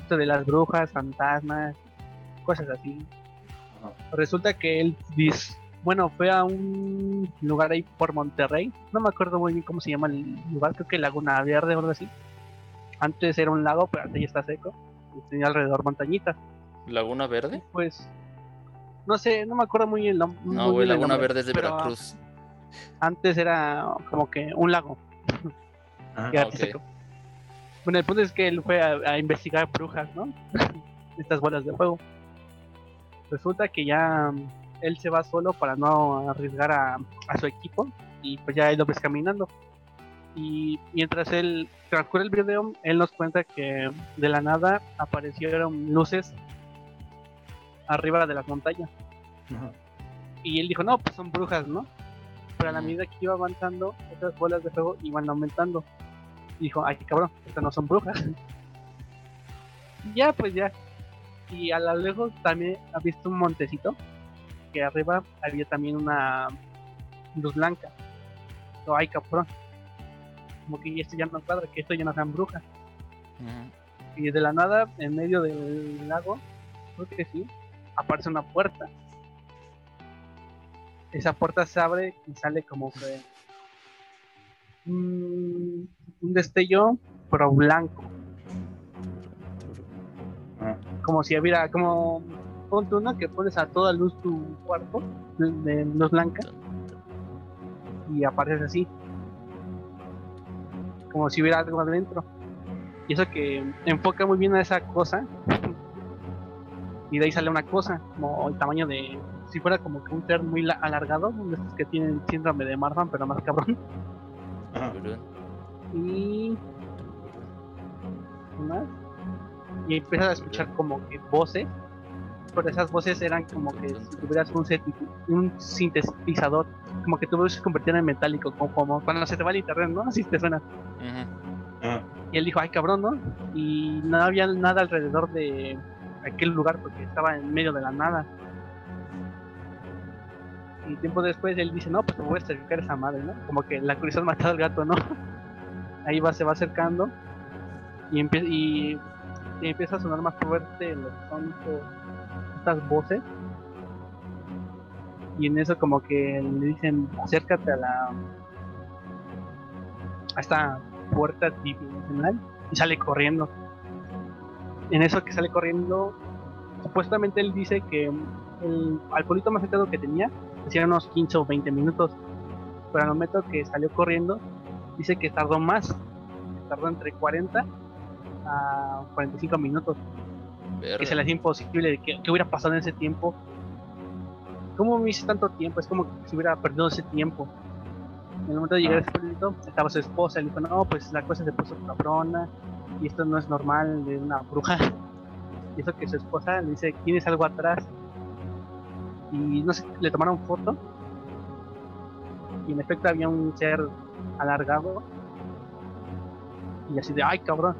Esto de las brujas, fantasmas, cosas así. Resulta que él dis- bueno, fue a un lugar ahí por Monterrey, no me acuerdo muy bien cómo se llama el lugar, creo que Laguna Verde o algo así. Antes era un lago, pero ahorita ya está seco. Y tenía alrededor montañitas. ¿Laguna Verde? Pues, no sé, no me acuerdo muy bien. el nom- muy No, bien güey, el Laguna nombre, Verde es de pero Veracruz. Antes era como que un lago. Que Ah, ahorita ok. seco. Bueno, el punto es que él fue a, a investigar brujas, ¿no? Estas bolas de fuego. Resulta que ya mm, él se va solo para no arriesgar a, a su equipo y pues ya él lo ves caminando. Y mientras él transcurre el video, él nos cuenta que de la nada aparecieron luces arriba de las montañas. Ajá. Y él dijo, no, pues son brujas, ¿no? Pero a la medida que iba avanzando, esas bolas de fuego iban aumentando. Y dijo, ay, cabrón, estas no son brujas. Y ya, pues ya. Y a lo lejos también ha visto un montecito. Que arriba había también una luz blanca. Dijo, ay, cabrón. Como que esto ya no cuadra, que esto ya no sean brujas. Ujú. Y de la nada, en medio del lago, creo que sí, aparece una puerta. Esa puerta se abre y sale como que un, un destello, pero blanco. Como si hubiera, como ponte uno que pones a toda luz tu cuarto de, luz blanca y aparece así. Como si hubiera algo adentro. Y eso que enfoca muy bien a esa cosa. y de ahí sale una cosa, como el tamaño de, si fuera como que un ser muy alargado, de estos que tienen síndrome de Marfan, pero más cabrón. Y... más? Y empiezas a escuchar como que voces, pero esas voces eran como que si tuvieras un, un sintetizador, como que tu se convertía en metálico, como, cuando se te va el internet, ¿no? Así te suena. Y él dijo, ay cabrón, ¿no? Y no había nada alrededor de aquel lugar porque estaba en medio de la nada. Y tiempo después él dice, no, pues me voy a acercar a esa madre, ¿no? Como que la curiosidad matado al gato, ¿no? Ahí va, se va acercando y, y, empieza a sonar más fuerte lo que son estas voces. Y en eso como que le dicen, acércate a la... a esta puerta dimensional y sale corriendo en eso que sale corriendo, supuestamente él dice que el, al pueblito más cercano que tenía, hacía unos 15 o 20 minutos, pero al momento que salió corriendo, dice que tardó más, tardó entre 40 a 45 minutos, que se le hacía imposible, que, que hubiera pasado en ese tiempo. ¿Cómo me hice tanto tiempo? Es como que se hubiera perdido ese tiempo. En el momento de llegar a ese pueblito, estaba su esposa, y dijo, no, pues la cosa se puso cabrona, y esto no es normal de una bruja. Y eso que su esposa le dice, tienes algo atrás. Y no sé, le tomaron foto. Y en efecto había un ser alargado. Y así de, ay cabrón.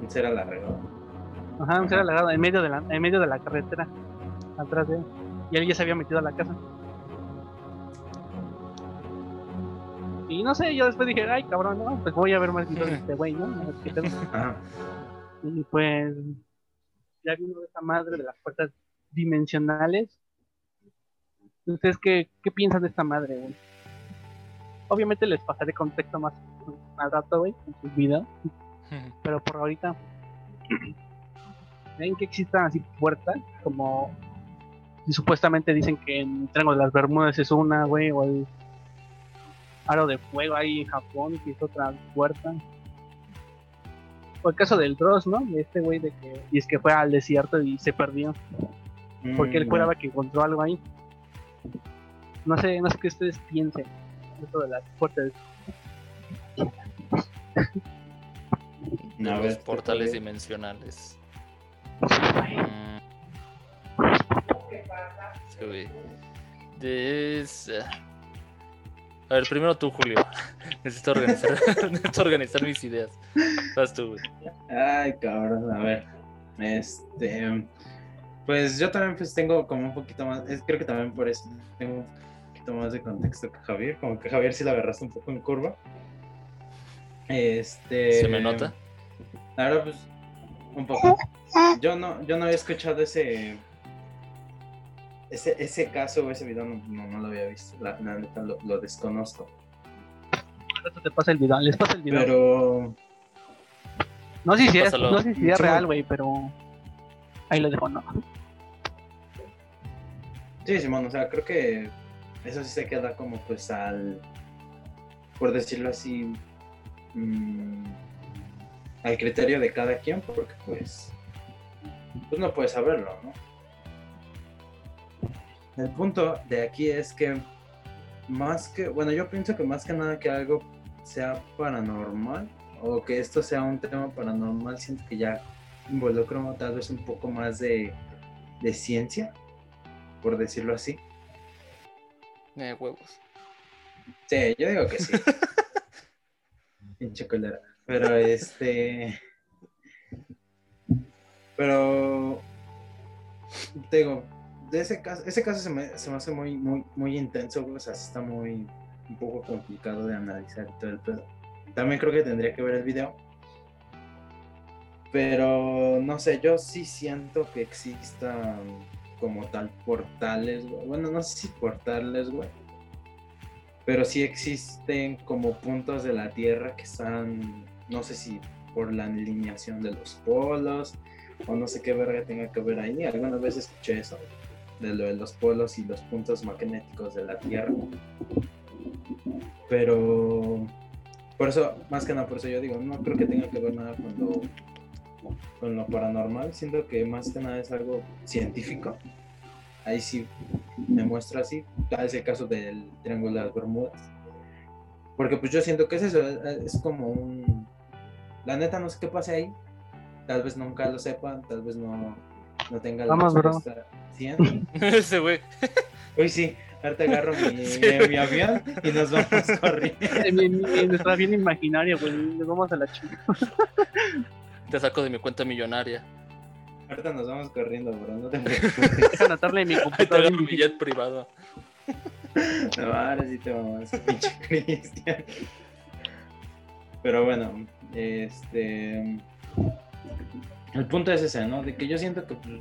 Un ser alargado. Ajá, un ser alargado en medio de la, en medio de la carretera. Atrás de él. Y él ya se había metido a la casa. Y no sé, yo después dije, ay cabrón, no, pues voy a ver más videos de este güey, ¿no? y pues ya vino esa madre de las puertas dimensionales. ¿Ustedes qué, qué piensan de esta madre, güey? Obviamente les pasaré contexto más al rato, güey, en sus videos. Pero por ahorita, ven que existan así puertas como y supuestamente dicen que en Triángulo de las Bermudas es una, güey, o el aro de fuego ahí en Japón, que hizo otra puerta. Fue el caso del Dross, ¿no? De este güey de que, y es que fue al desierto y se perdió. porque él juraba mm. que encontró algo ahí. No sé, no sé qué ustedes piensen esto de las puertas. los portales dimensionales. De a ver, primero tú, Julio. Necesito organizar, necesito organizar mis ideas. Vas tú, güey. Ay, cabrón, a ver. Este. Pues yo también pues tengo como un poquito más, creo que también por eso tengo un poquito más de contexto que Javier, como que Javier sí la agarraste un poco en curva. Este. ¿Se me nota? Ahora pues un poco. Yo no, yo no había escuchado ese ese, ese caso o ese video no, no, lo había visto. La, neta lo, lo, desconozco. te pasa el video, les pasa el video. Pero. No sé si es, no sé si es real, güey, pero. Ahí lo dejo, no. Sí, Simón, o sea, creo que eso sí se queda como pues al. Por decirlo así. Mmm, al criterio de cada quien, porque pues. Pues no puedes saberlo, ¿no? El punto de aquí es que más que, bueno, yo pienso que más que nada que algo sea paranormal o que esto sea un tema paranormal, siento que ya involucra tal vez un poco más de, de ciencia, por decirlo así. De huevos. Sí, yo digo que sí. Pinche colera. Pero este. Pero. Te digo, de ese caso, ese caso se me, se me hace muy, muy, muy intenso, o sea, está muy, un poco complicado de analizar todo el pedo. También creo que tendría que ver el video. Pero no sé, yo sí siento que existan como tal portales, Bueno, no sé si portales, güey. Pero sí existen como puntos de la Tierra que están, no sé si por la alineación de los polos o no sé qué verga tenga que ver ahí. Alguna vez escuché eso de lo de los polos y los puntos magnéticos de la Tierra. Pero por eso, más que nada, por eso yo digo, no creo que tenga que ver nada cuando con lo paranormal, siento que más que nada es algo científico. Ahí sí me muestra así, tal es el caso del Triángulo de las Bermudas. Porque pues yo siento que es eso, es como un... La neta no sé qué pase ahí, tal vez nunca lo sepan, tal vez no, no tenga la Vamos, bro. respuesta 100. Ese güey. Hoy sí, ahorita agarro mi, Sí. mi- mi avión y nos vamos corriendo. Nuestra bien imaginaria, güey. Nos vamos a la chica. Te saco de mi cuenta millonaria. Ahorita nos vamos corriendo, bro, no te preocupes. Deja anotarle en mi Ahí te computadora. agarro mi jet privado. No, ahora sí te vamos, pinche Cristian. Pero bueno, este. El punto es ese, ¿no? De que yo siento que pues,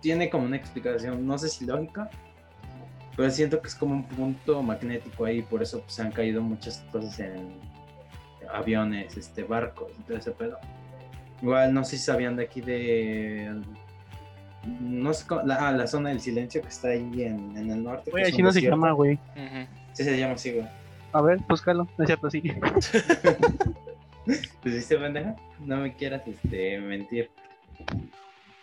tiene como una explicación, no sé si lógica, pero siento que es como un punto magnético ahí, por eso pues, han caído muchas cosas en aviones, este, barcos y todo ese pedo. Igual, no sé si sabían de aquí de. No sé cómo, la, ah, la zona del silencio que está ahí en, en el norte. Güey, no se llama, güey. Sí, se llama así, güey. A ver, búscalo. No es cierto, sí. Pues pendeja, no me quieras este, mentir.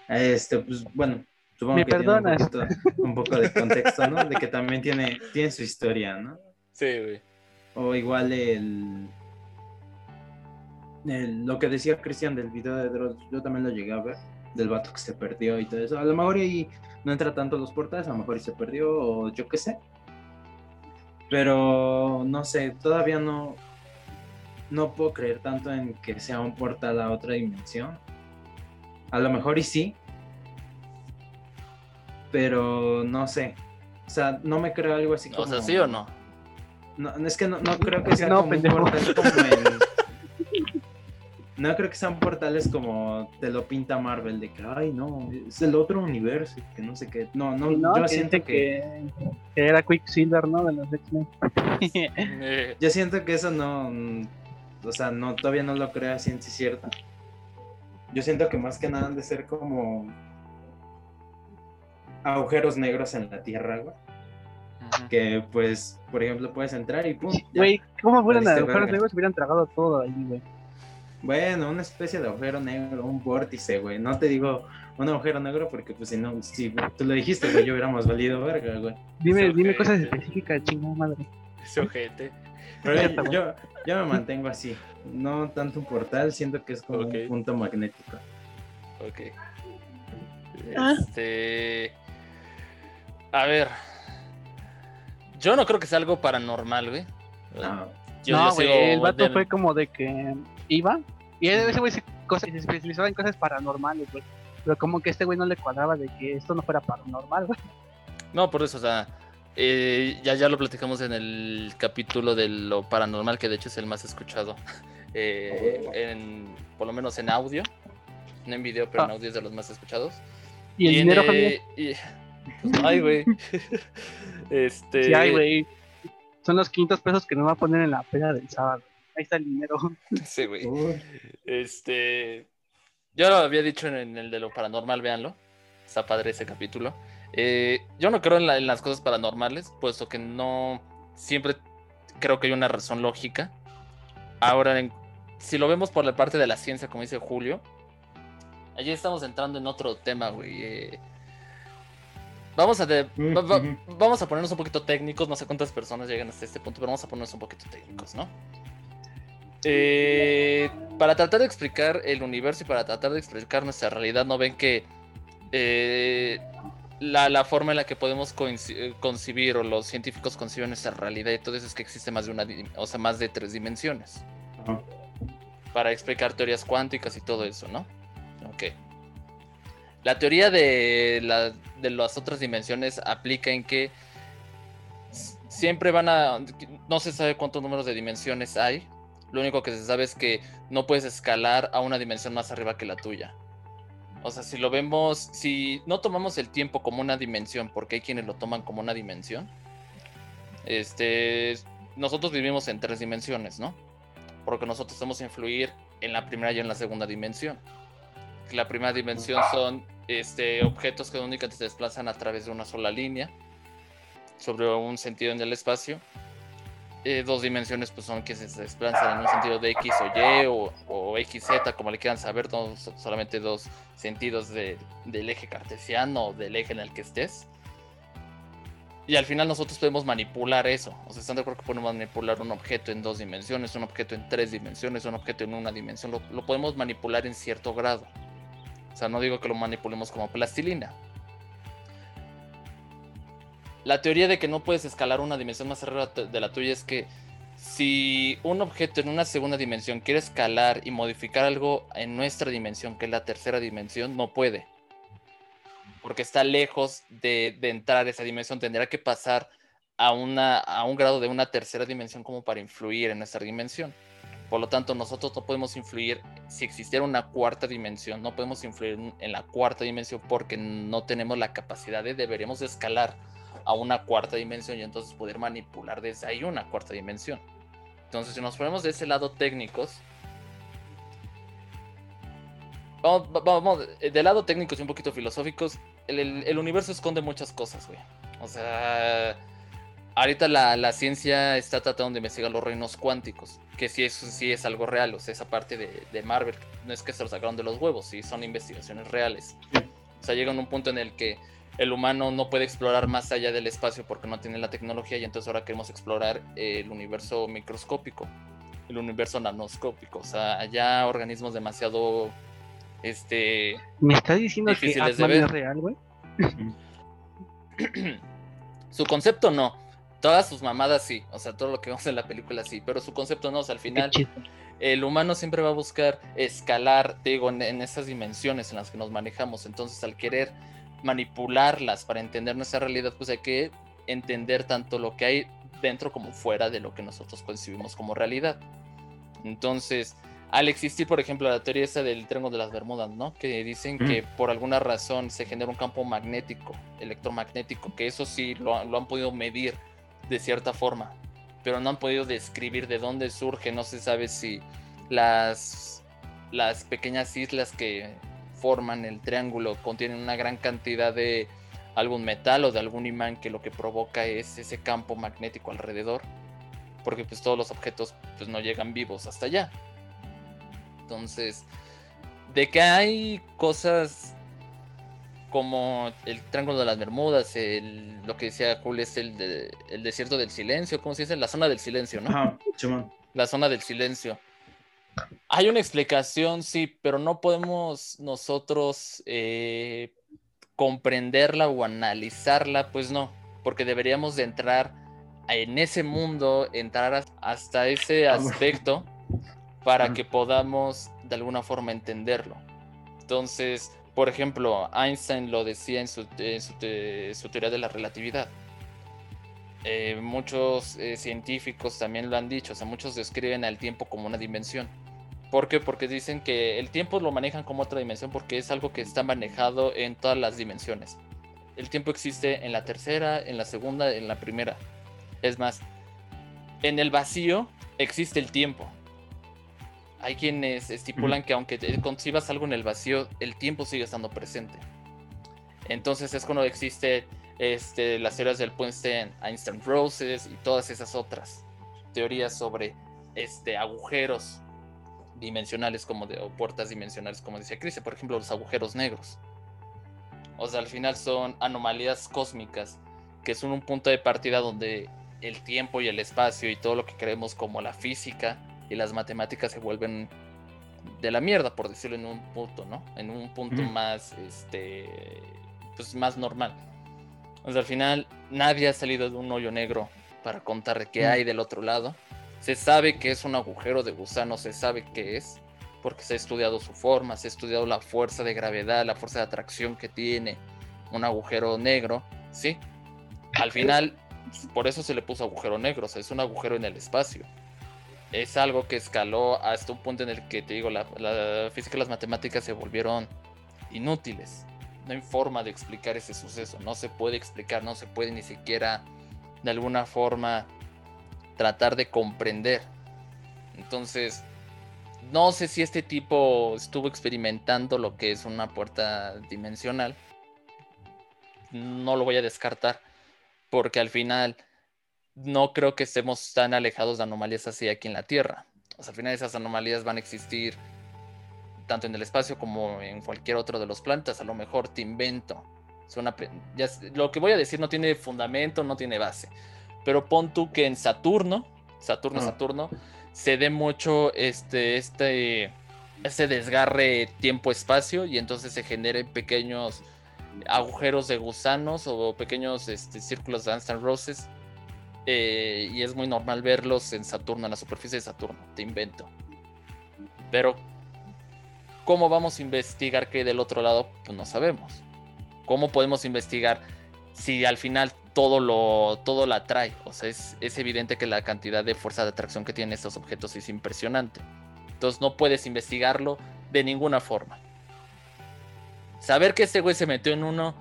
Este, pues bueno, supongo Me que tiene un, perdonas. poquito- un poco de contexto, ¿no? De que también tiene, tiene su historia, ¿no? Sí, güey. O igual el, el- lo que decía Cristian del video de Dross, yo también lo llegué a ver, del vato que se perdió y todo eso. A lo mejor ahí no entra tanto los portales, a lo mejor y se perdió, o yo qué sé. Pero no sé, todavía no, no puedo creer tanto en que sea un portal a otra dimensión. A lo mejor y sí, pero no sé. O sea, no me creo algo así como. O sea, ¿sí o no? No, es que no, no creo que sea No, como pendejo. un portal como el... No creo que sean portales como te lo pinta Marvel, de que, ay, no, es el otro universo, que no sé qué. No, no, no, yo que siento que... que era Quicksilver, ¿no? De los X-Men. Eh, Yo siento que eso no... O sea, no, todavía no lo creo a ciencia cierta. Yo siento que más que nada han de ser como... Agujeros negros en la Tierra, güey. Que, pues, por ejemplo, puedes entrar y pum. ya. Güey, ¿cómo fueran agujeros verga. negros? Hubieran tragado todo ahí, güey. Bueno, una especie de agujero negro, un vórtice, güey. No te digo un agujero negro porque, pues, si no, si tú lo dijiste, güey, yo hubiéramos valido verga, güey. Dime, dime cosas específicas, chingada madre. Ese ojete. Pero yo, yo me mantengo así. No tanto un portal, siento que es como Ok. un punto magnético. Ok. Ah. Este. A ver. Yo no creo que sea algo paranormal, güey. No, Yo- no, yo güey, sigo el vato del- fue como de que iba y ese güey se, cosas- se especializaba en cosas paranormales, güey. Pero como que este güey no le cuadraba de que esto no fuera paranormal, güey. No, por eso, o sea. Eh, ya, ya lo platicamos en el capítulo de lo paranormal, que de hecho es el más escuchado. eh, en, por lo menos en audio. No en video, pero en Ah. audio es de los más escuchados. Y el en, dinero, eh, Javier, y- pues hay, güey. este. sí hay, güey. Son los 500 pesos que nos va a poner en la peda del sábado. Ahí está el dinero. Sí, güey. Este. Yo lo había dicho en, en el de lo paranormal, véanlo. Está padre ese capítulo. Eh, yo no creo en, la- en las cosas paranormales, puesto que no. Siempre creo que hay una razón lógica. Ahora, en- si lo vemos por la parte de la ciencia, como dice Julio, allí estamos entrando en otro tema, güey. eh, Vamos a, de- va- va- vamos a ponernos un poquito técnicos, no sé cuántas personas llegan hasta este punto, pero vamos a ponernos un poquito técnicos, ¿no? Eh, para tratar de explicar el universo y para tratar de explicar nuestra realidad, ¿no ven que eh, la, la forma en la que podemos eh, concebir o los científicos conciben nuestra realidad y todo eso es que existe más de una, o sea, más de tres dimensiones para explicar teorías cuánticas y todo eso, ¿no? Ok. La teoría de, la- de las otras dimensiones aplica en que siempre van a... No se sabe cuántos números de dimensiones hay. Lo único que se sabe es que no puedes escalar a una dimensión más arriba que la tuya. O sea, si lo vemos, si no tomamos el tiempo como una dimensión, porque hay quienes lo toman como una dimensión, este, nosotros vivimos en tres dimensiones, ¿no? porque nosotros podemos influir en la primera y en la segunda dimensión. La primera dimensión son este, objetos que únicamente se desplazan a través de una sola línea sobre un sentido en el espacio. Eh, dos dimensiones pues son que se desplazan en un sentido de X o Y o, o XZ, como le quieran saber, no solamente dos sentidos del eje cartesiano o del eje en el que estés. Y al final nosotros podemos manipular eso. O sea, están de acuerdo que podemos manipular un objeto en dos dimensiones, un objeto en tres dimensiones, un objeto en una dimensión. Lo, lo podemos manipular en cierto grado. O sea, no digo que lo manipulemos como plastilina. La teoría de que no puedes escalar una dimensión más arriba de la tuya es que si un objeto en una segunda dimensión quiere escalar y modificar algo en nuestra dimensión, que es la tercera dimensión, no puede. Porque está lejos de, entrar a esa dimensión, tendrá que pasar a, una, a un grado de una tercera dimensión como para influir en esa dimensión. Por lo tanto, nosotros no podemos influir, si existiera una cuarta dimensión, no podemos influir en la cuarta dimensión porque no tenemos la capacidad de, deberíamos escalar a una cuarta dimensión y entonces poder manipular desde ahí una cuarta dimensión. Entonces, si nos ponemos de ese lado técnicos, vamos, vamos, del lado técnicos y un poquito filosóficos, el, universo esconde muchas cosas, güey. O sea, ahorita la, ciencia está tratando de investigar los reinos cuánticos, que sí es, sí es algo real, o sea, esa parte de, Marvel, no es que se lo sacaron de los huevos, sí son investigaciones reales. O sea, llega un punto en el que el humano no puede explorar más allá del espacio porque no tiene la tecnología y entonces ahora queremos explorar el universo microscópico, el universo nanoscópico, o sea, allá organismos demasiado este. ¿Me está diciendo que Atman es real, güey? su concepto no. Todas sus mamadas sí. O sea, todo lo que vemos en la película sí. Pero su concepto no. O sea, al final, el humano siempre va a buscar escalar, digo, en, en esas dimensiones en las que nos manejamos. Entonces, al querer manipularlas para entender nuestra realidad, pues hay que entender tanto lo que hay dentro como fuera de lo que nosotros concibimos como realidad. Entonces, al existir, por ejemplo, la teoría esa del triángulo de las Bermudas, ¿no? Que dicen que por alguna razón se genera un campo magnético, electromagnético, que eso sí lo, han podido medir de cierta forma, pero no han podido describir de dónde surge, no se sabe si las, las pequeñas islas que forman el triángulo contienen una gran cantidad de algún metal o de algún imán que lo que provoca es ese campo magnético alrededor, porque pues todos los objetos pues no llegan vivos hasta allá. Entonces, de que hay cosas como el Triángulo de las Bermudas, el, lo que decía Julio es el, el desierto del silencio, ¿cómo se dice? La zona del silencio, ¿no? Ajá, La zona del silencio. Hay una explicación, sí, pero no podemos nosotros eh, comprenderla o analizarla, pues no, porque deberíamos de entrar en ese mundo, entrar hasta ese aspecto para que podamos de alguna forma entenderlo. Entonces, por ejemplo, Einstein lo decía en su, teoría de la relatividad. Eh, muchos eh, científicos también lo han dicho, o sea, muchos describen al tiempo como una dimensión. ¿Por qué? Porque dicen que el tiempo lo manejan como otra dimensión porque es algo que está manejado en todas las dimensiones. El tiempo existe en la tercera, en la segunda, en la primera. Es más, en el vacío existe el tiempo hay quienes estipulan que aunque concibas algo en el vacío, el tiempo sigue estando presente. Entonces es cuando existe este, las teorías del puente Einstein Roses y todas esas otras teorías sobre este, agujeros dimensionales como de, o puertas dimensionales como decía Chris, por ejemplo los agujeros negros. O sea, al final son anomalías cósmicas que son un punto de partida donde el tiempo y el espacio y todo lo que creemos como la física y las matemáticas se vuelven de la mierda, por decirlo en un punto, ¿no? En un punto más, este, pues más normal. O sea, al final nadie ha salido de un hoyo negro para contar qué hay del otro lado. Se sabe que es un agujero de gusano, se sabe qué es, porque se ha estudiado su forma, se ha estudiado la fuerza de gravedad, la fuerza de atracción que tiene un agujero negro, ¿sí? Al final, por eso se le puso agujero negro, o sea, es un agujero en el espacio es algo que escaló hasta un punto en el que te digo, la, física y las matemáticas se volvieron inútiles. No hay forma de explicar ese suceso, no se puede explicar, no se puede ni siquiera de alguna forma tratar de comprender. Entonces, no sé si este tipo estuvo experimentando lo que es una puerta dimensional. No lo voy a descartar, porque al final no creo que estemos tan alejados de anomalías así aquí en la Tierra. Al final esas anomalías van a existir tanto en el espacio como en cualquier otro de los planetas. A lo mejor te invento. lo que voy a decir no tiene fundamento, no tiene base. Pero pon tú que en Saturno, Saturno, Saturno, se dé mucho este, este, este desgarre tiempo-espacio y entonces se generen pequeños agujeros de gusanos o pequeños este, círculos de Einstein Roses eh, y es muy normal verlos en Saturno, en la superficie de Saturno, te invento. Pero, ¿cómo vamos a investigar que del otro lado? Pues no sabemos. ¿Cómo podemos investigar si al final todo lo todo la atrae? O sea, es, es evidente que la cantidad de fuerza de atracción que tienen estos objetos es impresionante. Entonces no puedes investigarlo de ninguna forma. Saber que este güey se metió en uno,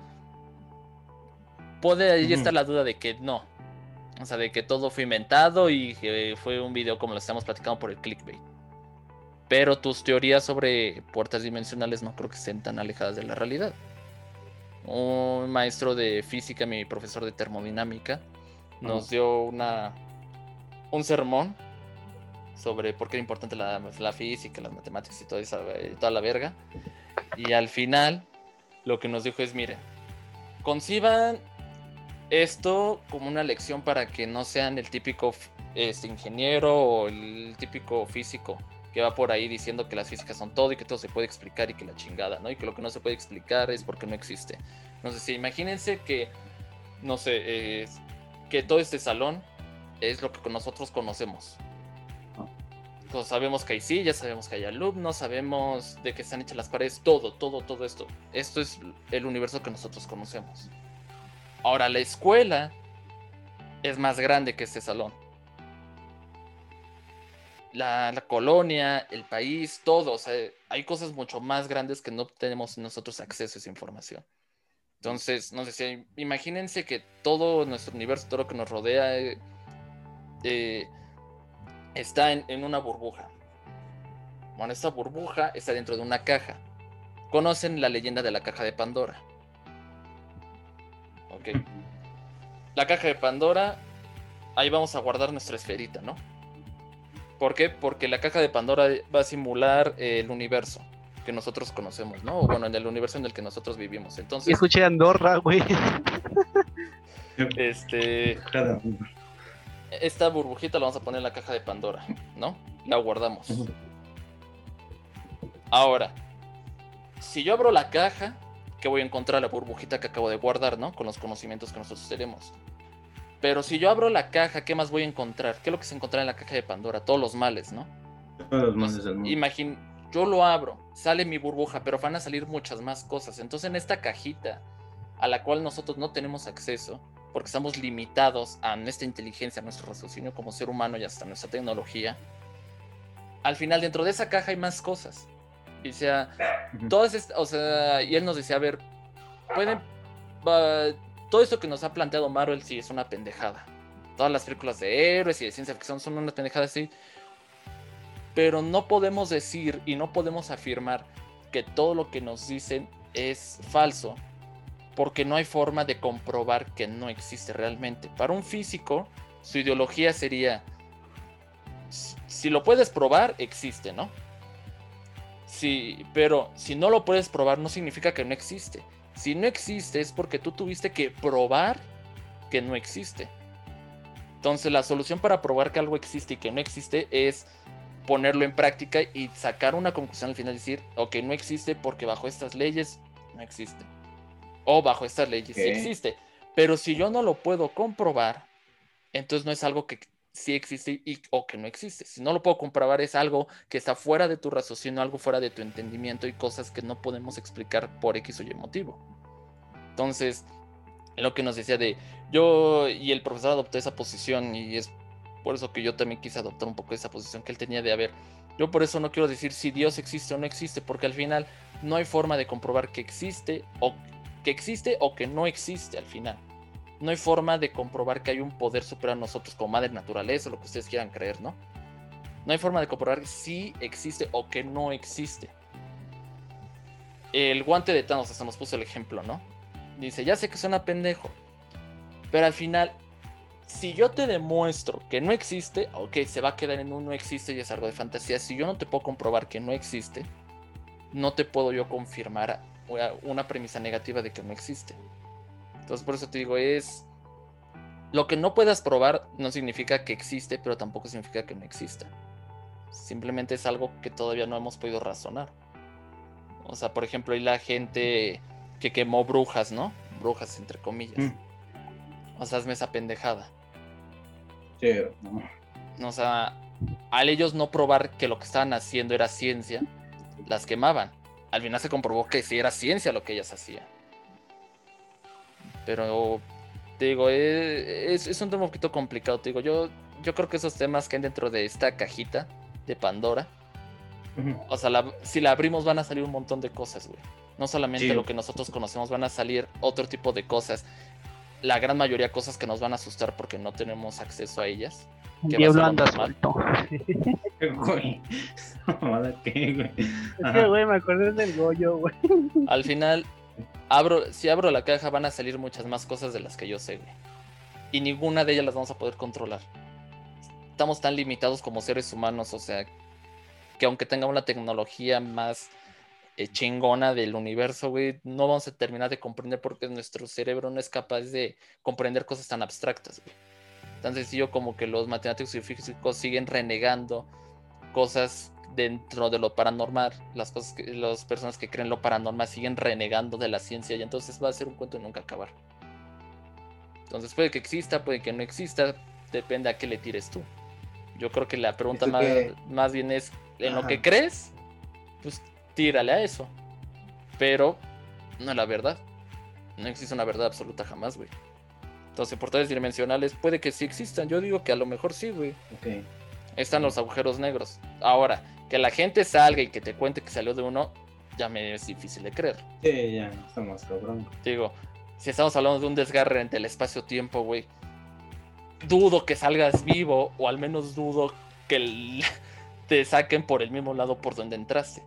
puede ahí estar la duda de que no, o sea, de que todo fue inventado y que fue un video como lo estamos platicando por el clickbait. Pero tus teorías sobre puertas dimensionales no creo que estén tan alejadas de la realidad. Un maestro de física, mi profesor de termodinámica, nos dio una, un sermón sobre por qué era importante la, física, las matemáticas y toda, esa, toda la verga. Y al final, lo que nos dijo es: miren, conciban esto como una lección para que no sean el típico este, ingeniero o el típico físico que va por ahí diciendo que las físicas son todo y que todo se puede explicar y que la chingada, ¿no? Y que lo que no se puede explicar es porque no existe. No sé si imagínense que, no sé, que todo este salón es lo que nosotros conocemos. Pues sabemos que hay sillas, sabemos que hay alumnos, sabemos de qué están hechas las paredes, todo, todo, todo esto. Esto es el universo que nosotros conocemos. Ahora, la escuela es más grande que este salón. La, colonia, el país, todo. O sea, hay cosas mucho más grandes que no tenemos nosotros acceso a esa información. Entonces, no sé si imagínense que todo nuestro universo, todo lo que nos rodea, eh, está en, en, una burbuja. Bueno, esta burbuja está dentro de una caja. Conocen la leyenda de la caja de Pandora. La caja de Pandora, ahí vamos a guardar nuestra esferita, ¿no? ¿Por qué? Porque la caja de Pandora va a simular el universo que nosotros conocemos, ¿no? O bueno, en el universo en el que nosotros vivimos. Entonces. Escuché Andorra, güey. Este. Esta burbujita la vamos a poner en la caja de Pandora, ¿no? La guardamos. Ahora, si yo abro la caja, que voy a encontrar la burbujita que acabo de guardar, ¿no? Con los conocimientos que nosotros tenemos. Pero si yo abro la caja, ¿qué más voy a encontrar? ¿Qué es lo que se encontrará en la caja de Pandora? Todos los males, ¿no? Todos los males del mundo. Imagín, yo lo abro, sale mi burbuja, pero van a salir muchas más cosas. Entonces en esta cajita, a la cual nosotros no tenemos acceso, porque estamos limitados a nuestra inteligencia, a nuestro raciocinio como ser humano y hasta nuestra tecnología, al final dentro de esa caja hay más cosas. Y sea, todas o sea, y él nos decía, a ver, pueden, todo esto que nos ha planteado Marvel sí es una pendejada. Todas las películas de héroes y de ciencia ficción son una pendejada así. Pero no podemos decir y no podemos afirmar que todo lo que nos dicen es falso. Porque no hay forma de comprobar que no existe realmente. Para un físico, su ideología sería, si lo puedes probar, existe, ¿no? Sí, pero si no lo puedes probar no significa que no existe. Si no existe es porque tú tuviste que probar que no existe. Entonces la solución para probar que algo existe y que no existe es ponerlo en práctica y sacar una conclusión al final y decir, ok, no existe porque bajo estas leyes no existe. O bajo estas leyes sí existe. Pero si yo no lo puedo comprobar, entonces no es algo que si existe o que no existe. Si no lo puedo comprobar es algo que está fuera de tu raciocinio, algo fuera de tu entendimiento y cosas que no podemos explicar por X o Y motivo. Entonces, lo que nos decía de yo y el profesor adoptó esa posición y es por eso que yo también quise adoptar un poco esa posición que él tenía de haber. Yo por eso no quiero decir si Dios existe o no existe, porque al final no hay forma de comprobar que existe o que existe o que no existe al final no hay forma de comprobar que hay un poder superior a nosotros como madre naturaleza o lo que ustedes quieran creer, ¿no? No hay forma de comprobar si existe o que no existe. El guante de Thanos, hasta nos puso el ejemplo, ¿no? Dice, ya sé que suena pendejo, pero al final, si yo te demuestro que no existe, ok, se va a quedar en un no existe y es algo de fantasía. Si yo no te puedo comprobar que no existe, no te puedo yo confirmar una premisa negativa de que no existe. Entonces por eso te digo, es... Lo que no puedas probar no significa que existe, pero tampoco significa que no exista. Simplemente es algo que todavía no hemos podido razonar. O sea, por ejemplo, hay la gente que quemó brujas, ¿no? Brujas, entre comillas. Mm. O sea, hazme esa pendejada. Sí. O sea, al ellos no probar que lo que estaban haciendo era ciencia, las quemaban. Al final se comprobó que sí era ciencia lo que ellas hacían. Pero, te digo, eh, es, un tema un poquito complicado. Te digo, yo, yo creo que esos temas que hay dentro de esta cajita de Pandora, o sea, si la abrimos van a salir un montón de cosas, güey. No solamente lo que nosotros conocemos, van a salir otro tipo de cosas. La gran mayoría cosas que nos van a asustar porque no tenemos acceso a ellas. Que Diablo anda suelto. güey. ¿Qué, güey? Es que, güey, me acordé del Goyo, güey. Al final, abro, si abro la caja van a salir muchas más cosas de las que yo sé, güey. Y ninguna de ellas las vamos a poder controlar. Estamos tan limitados como seres humanos, o sea, que aunque tengamos la tecnología más eh, chingona del universo, güey, no vamos a terminar de comprender porque nuestro cerebro no es capaz de comprender cosas tan abstractas, güey. Tan sencillo como que los matemáticos y físicos siguen renegando cosas dentro de lo paranormal, las cosas que las personas que creen lo paranormal siguen renegando de la ciencia y entonces va a ser un cuento de nunca acabar. Entonces puede que exista, puede que no exista, depende a qué le tires tú. Yo creo que la pregunta más, más bien es, ¿en lo que crees? Pues tírale a eso. Pero no es la verdad. No existe una verdad absoluta jamás, güey. Entonces, portales dimensionales puede que sí existan. Yo digo que a lo mejor sí, güey. Ok. Están los agujeros negros. Ahora, que la gente salga y que te cuente que salió de uno, ya me es difícil de creer. Sí, ya, estamos cabrón. Digo, si estamos hablando de un desgarre entre el espacio-tiempo, güey, dudo que salgas vivo, o al menos dudo que te saquen por el mismo lado por donde entraste.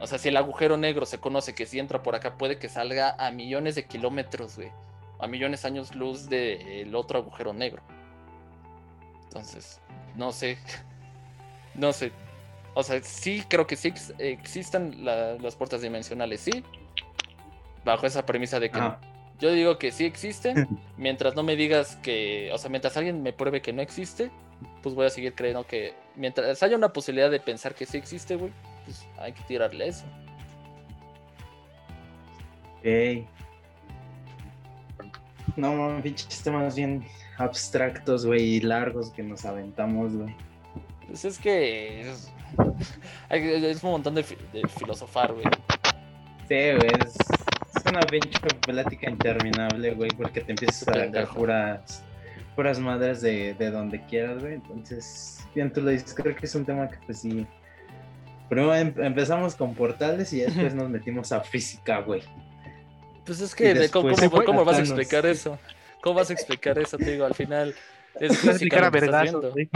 O sea, si el agujero negro se conoce que si entra por acá, puede que salga a millones de kilómetros, güey. A millones de años luz del otro agujero negro. Entonces, no sé. No sé. O sea, sí creo que sí existan las puertas dimensionales, sí. Bajo esa premisa de que yo digo que sí existen. mientras no me digas que, o sea, mientras alguien me pruebe que no existe, pues voy a seguir creyendo que mientras haya una posibilidad de pensar que sí existe, güey, pues hay que tirarle eso. Ok. No, pinches temas bien abstractos, güey, y largos que nos aventamos, güey. Pues es que es, es un montón de, filosofar, güey. Sí, güey, es, una pinche plática interminable, güey, porque te empiezas a sacar puras, puras madres de, de donde quieras, güey. Entonces, bien tú lo dices, creo que es un tema que pues sí Primero em, empezamos con portales y después nos metimos a física, güey. Pues es que, ¿cómo, cómo, vas a explicar eso? ¿Cómo vas a explicar eso? Te digo, al final es física lo que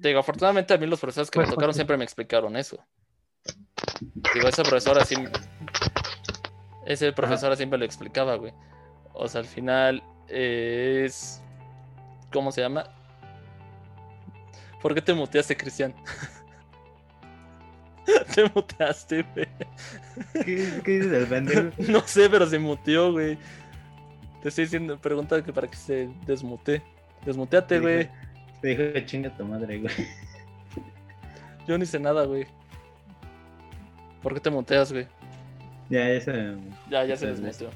digo, afortunadamente a mí los profesores que me pues, tocaron pues, siempre me explicaron eso. Digo, esa profesora sí. Ese profesor siempre lo explicaba, güey. O sea, al final es. ¿Cómo se llama? ¿Por qué te muteaste, Cristian? Te muteaste, güey. ¿Qué, ¿Qué, dices del pendejo? No sé, pero se muteó, güey. Te estoy diciendo, pregunta que para que se desmute. Desmuteate, güey. Te dijo que chinga tu madre, güey. Yo no hice nada, güey. ¿Por qué te muteas, güey? Ya, ya se. Ya, ya se desmuteó.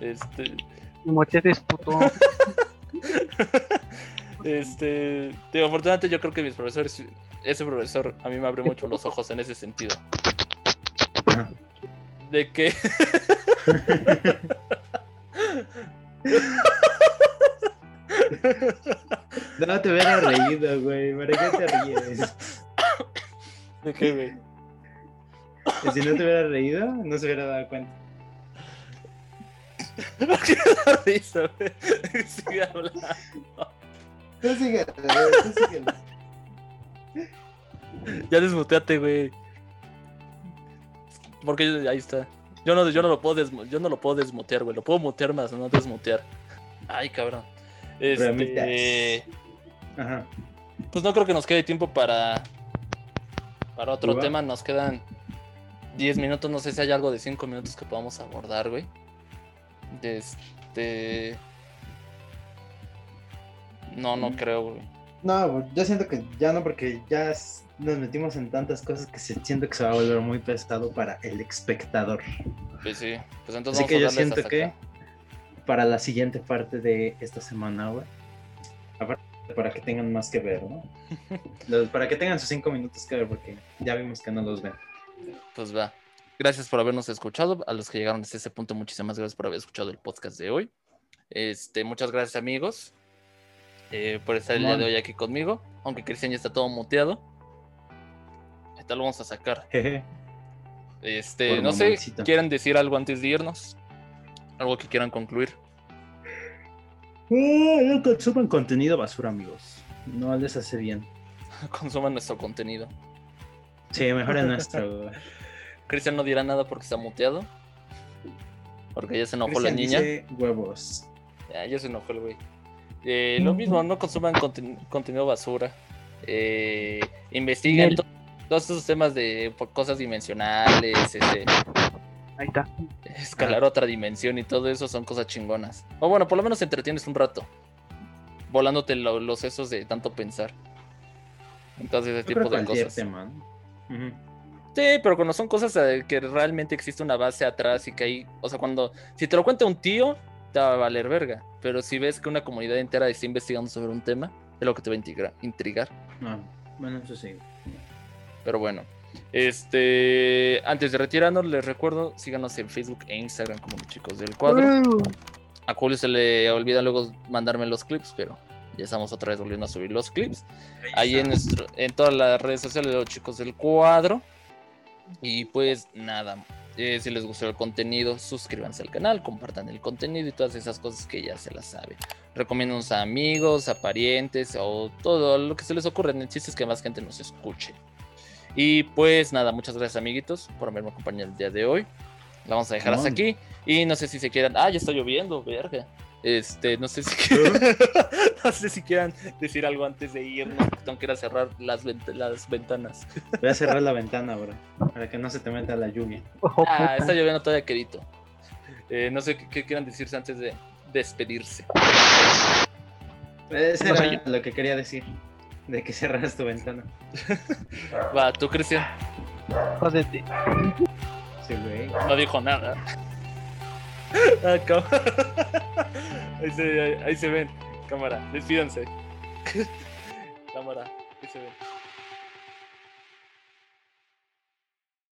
Este. Mochetes, puto. este. Digo, afortunadamente yo creo que mis profesores ese profesor a mí me abre mucho los ojos en ese sentido. De que. no te hubiera reído, güey. ¿Para qué te ríes? ¿De qué, güey? Si no te hubiera reído, no se hubiera dado cuenta. ¿Por qué da risa, güey? Sigue hablando. No sigas, no sigas. Ya desmuteate, güey. Porque ahí está. Yo no, yo no lo puedo yo no lo puedo desmutear, güey. Lo puedo mutear más, no desmutear. Ay, cabrón. Este. Ajá. pues no creo que nos quede tiempo para, para otro tema. Nos quedan 10 minutos. No sé si hay algo de 5 minutos que podamos abordar, güey. De Este. No, no Mm. creo, güey. No, yo siento que ya no, porque ya nos metimos en tantas cosas que siento que se va a volver muy pesado para el espectador. Pues sí. Pues entonces Así que yo a siento que acá. para la siguiente parte de esta semana, güey. Para que tengan más que ver, ¿no? Los- para que tengan sus cinco minutos que ver, porque ya vimos que no los ven. Pues va. Gracias por habernos escuchado. A los que llegaron hasta ese punto, muchísimas gracias por haber escuchado el podcast de hoy. Este, muchas gracias, amigos, eh, por estar el día de hoy aquí conmigo. Aunque Cristian ya está todo muteado. Ahorita lo vamos a sacar. Este, Por no sé. ¿quieren decir algo antes de irnos? Algo que quieran concluir. Ah, no consuman contenido basura, amigos. No les hace bien. Consuman nuestro contenido. Sí, mejor el nuestro. Cristian no dirá nada porque está muteado. Porque ya se enojó la niña. dice huevos. Ya, ya se enojó el güey. Eh, lo mismo, no consuman conten- contenido basura. Eh, investiguen to- todos esos temas de cosas dimensionales, este, Ahí está. escalar otra dimensión y todo eso son cosas chingonas. O bueno, por lo menos te entretienes un rato. Volándote lo- los sesos de tanto pensar. Entonces, ese Yo tipo creo de cosas. Sí, pero cuando son cosas eh, que realmente existe una base atrás y que hay, o sea, cuando, si te lo cuenta un tío, te va a valer verga, pero si ves que una comunidad entera está investigando sobre un tema, es lo que te va a intrigar. intrigar. No, bueno, eso sí. Pero bueno, este, antes de retirarnos, les recuerdo, síganos en Facebook e Instagram como los chicos del cuadro. A Julio se le olvida luego mandarme los clips, pero ya estamos otra vez volviendo a subir los clips. Ahí en, nuestro, en todas las redes sociales de los chicos del cuadro. Y pues nada, eh, si les gustó el contenido, suscríbanse al canal, compartan el contenido y todas esas cosas que ya se las saben. Recomiéndanos a amigos, a parientes o todo lo que se les ocurra. El chiste es que más gente nos escuche. Y pues nada, muchas gracias amiguitos por haberme acompañado el día de hoy. La vamos a dejar hasta aquí. Y no sé si se quieran. Ah, ya está lloviendo, verga. Este, no sé si quieran, no sé si quieran decir algo antes de irnos. Tengo que ir a cerrar las, vent- las ventanas. Voy a cerrar la ventana, bro. Para que no se te meta la lluvia. Ah, está lloviendo todavía quedito. Eh, no sé qué, qué quieran decirse antes de despedirse. Eso No sé era lo que quería decir. De que cerraras tu ventana. Va, tú, Cristian, Jódete. Sí, güey. no dijo nada. Ah, ahí, se, ahí- ahí se ven. Cámara, despídanse. Cámara, ahí se ven.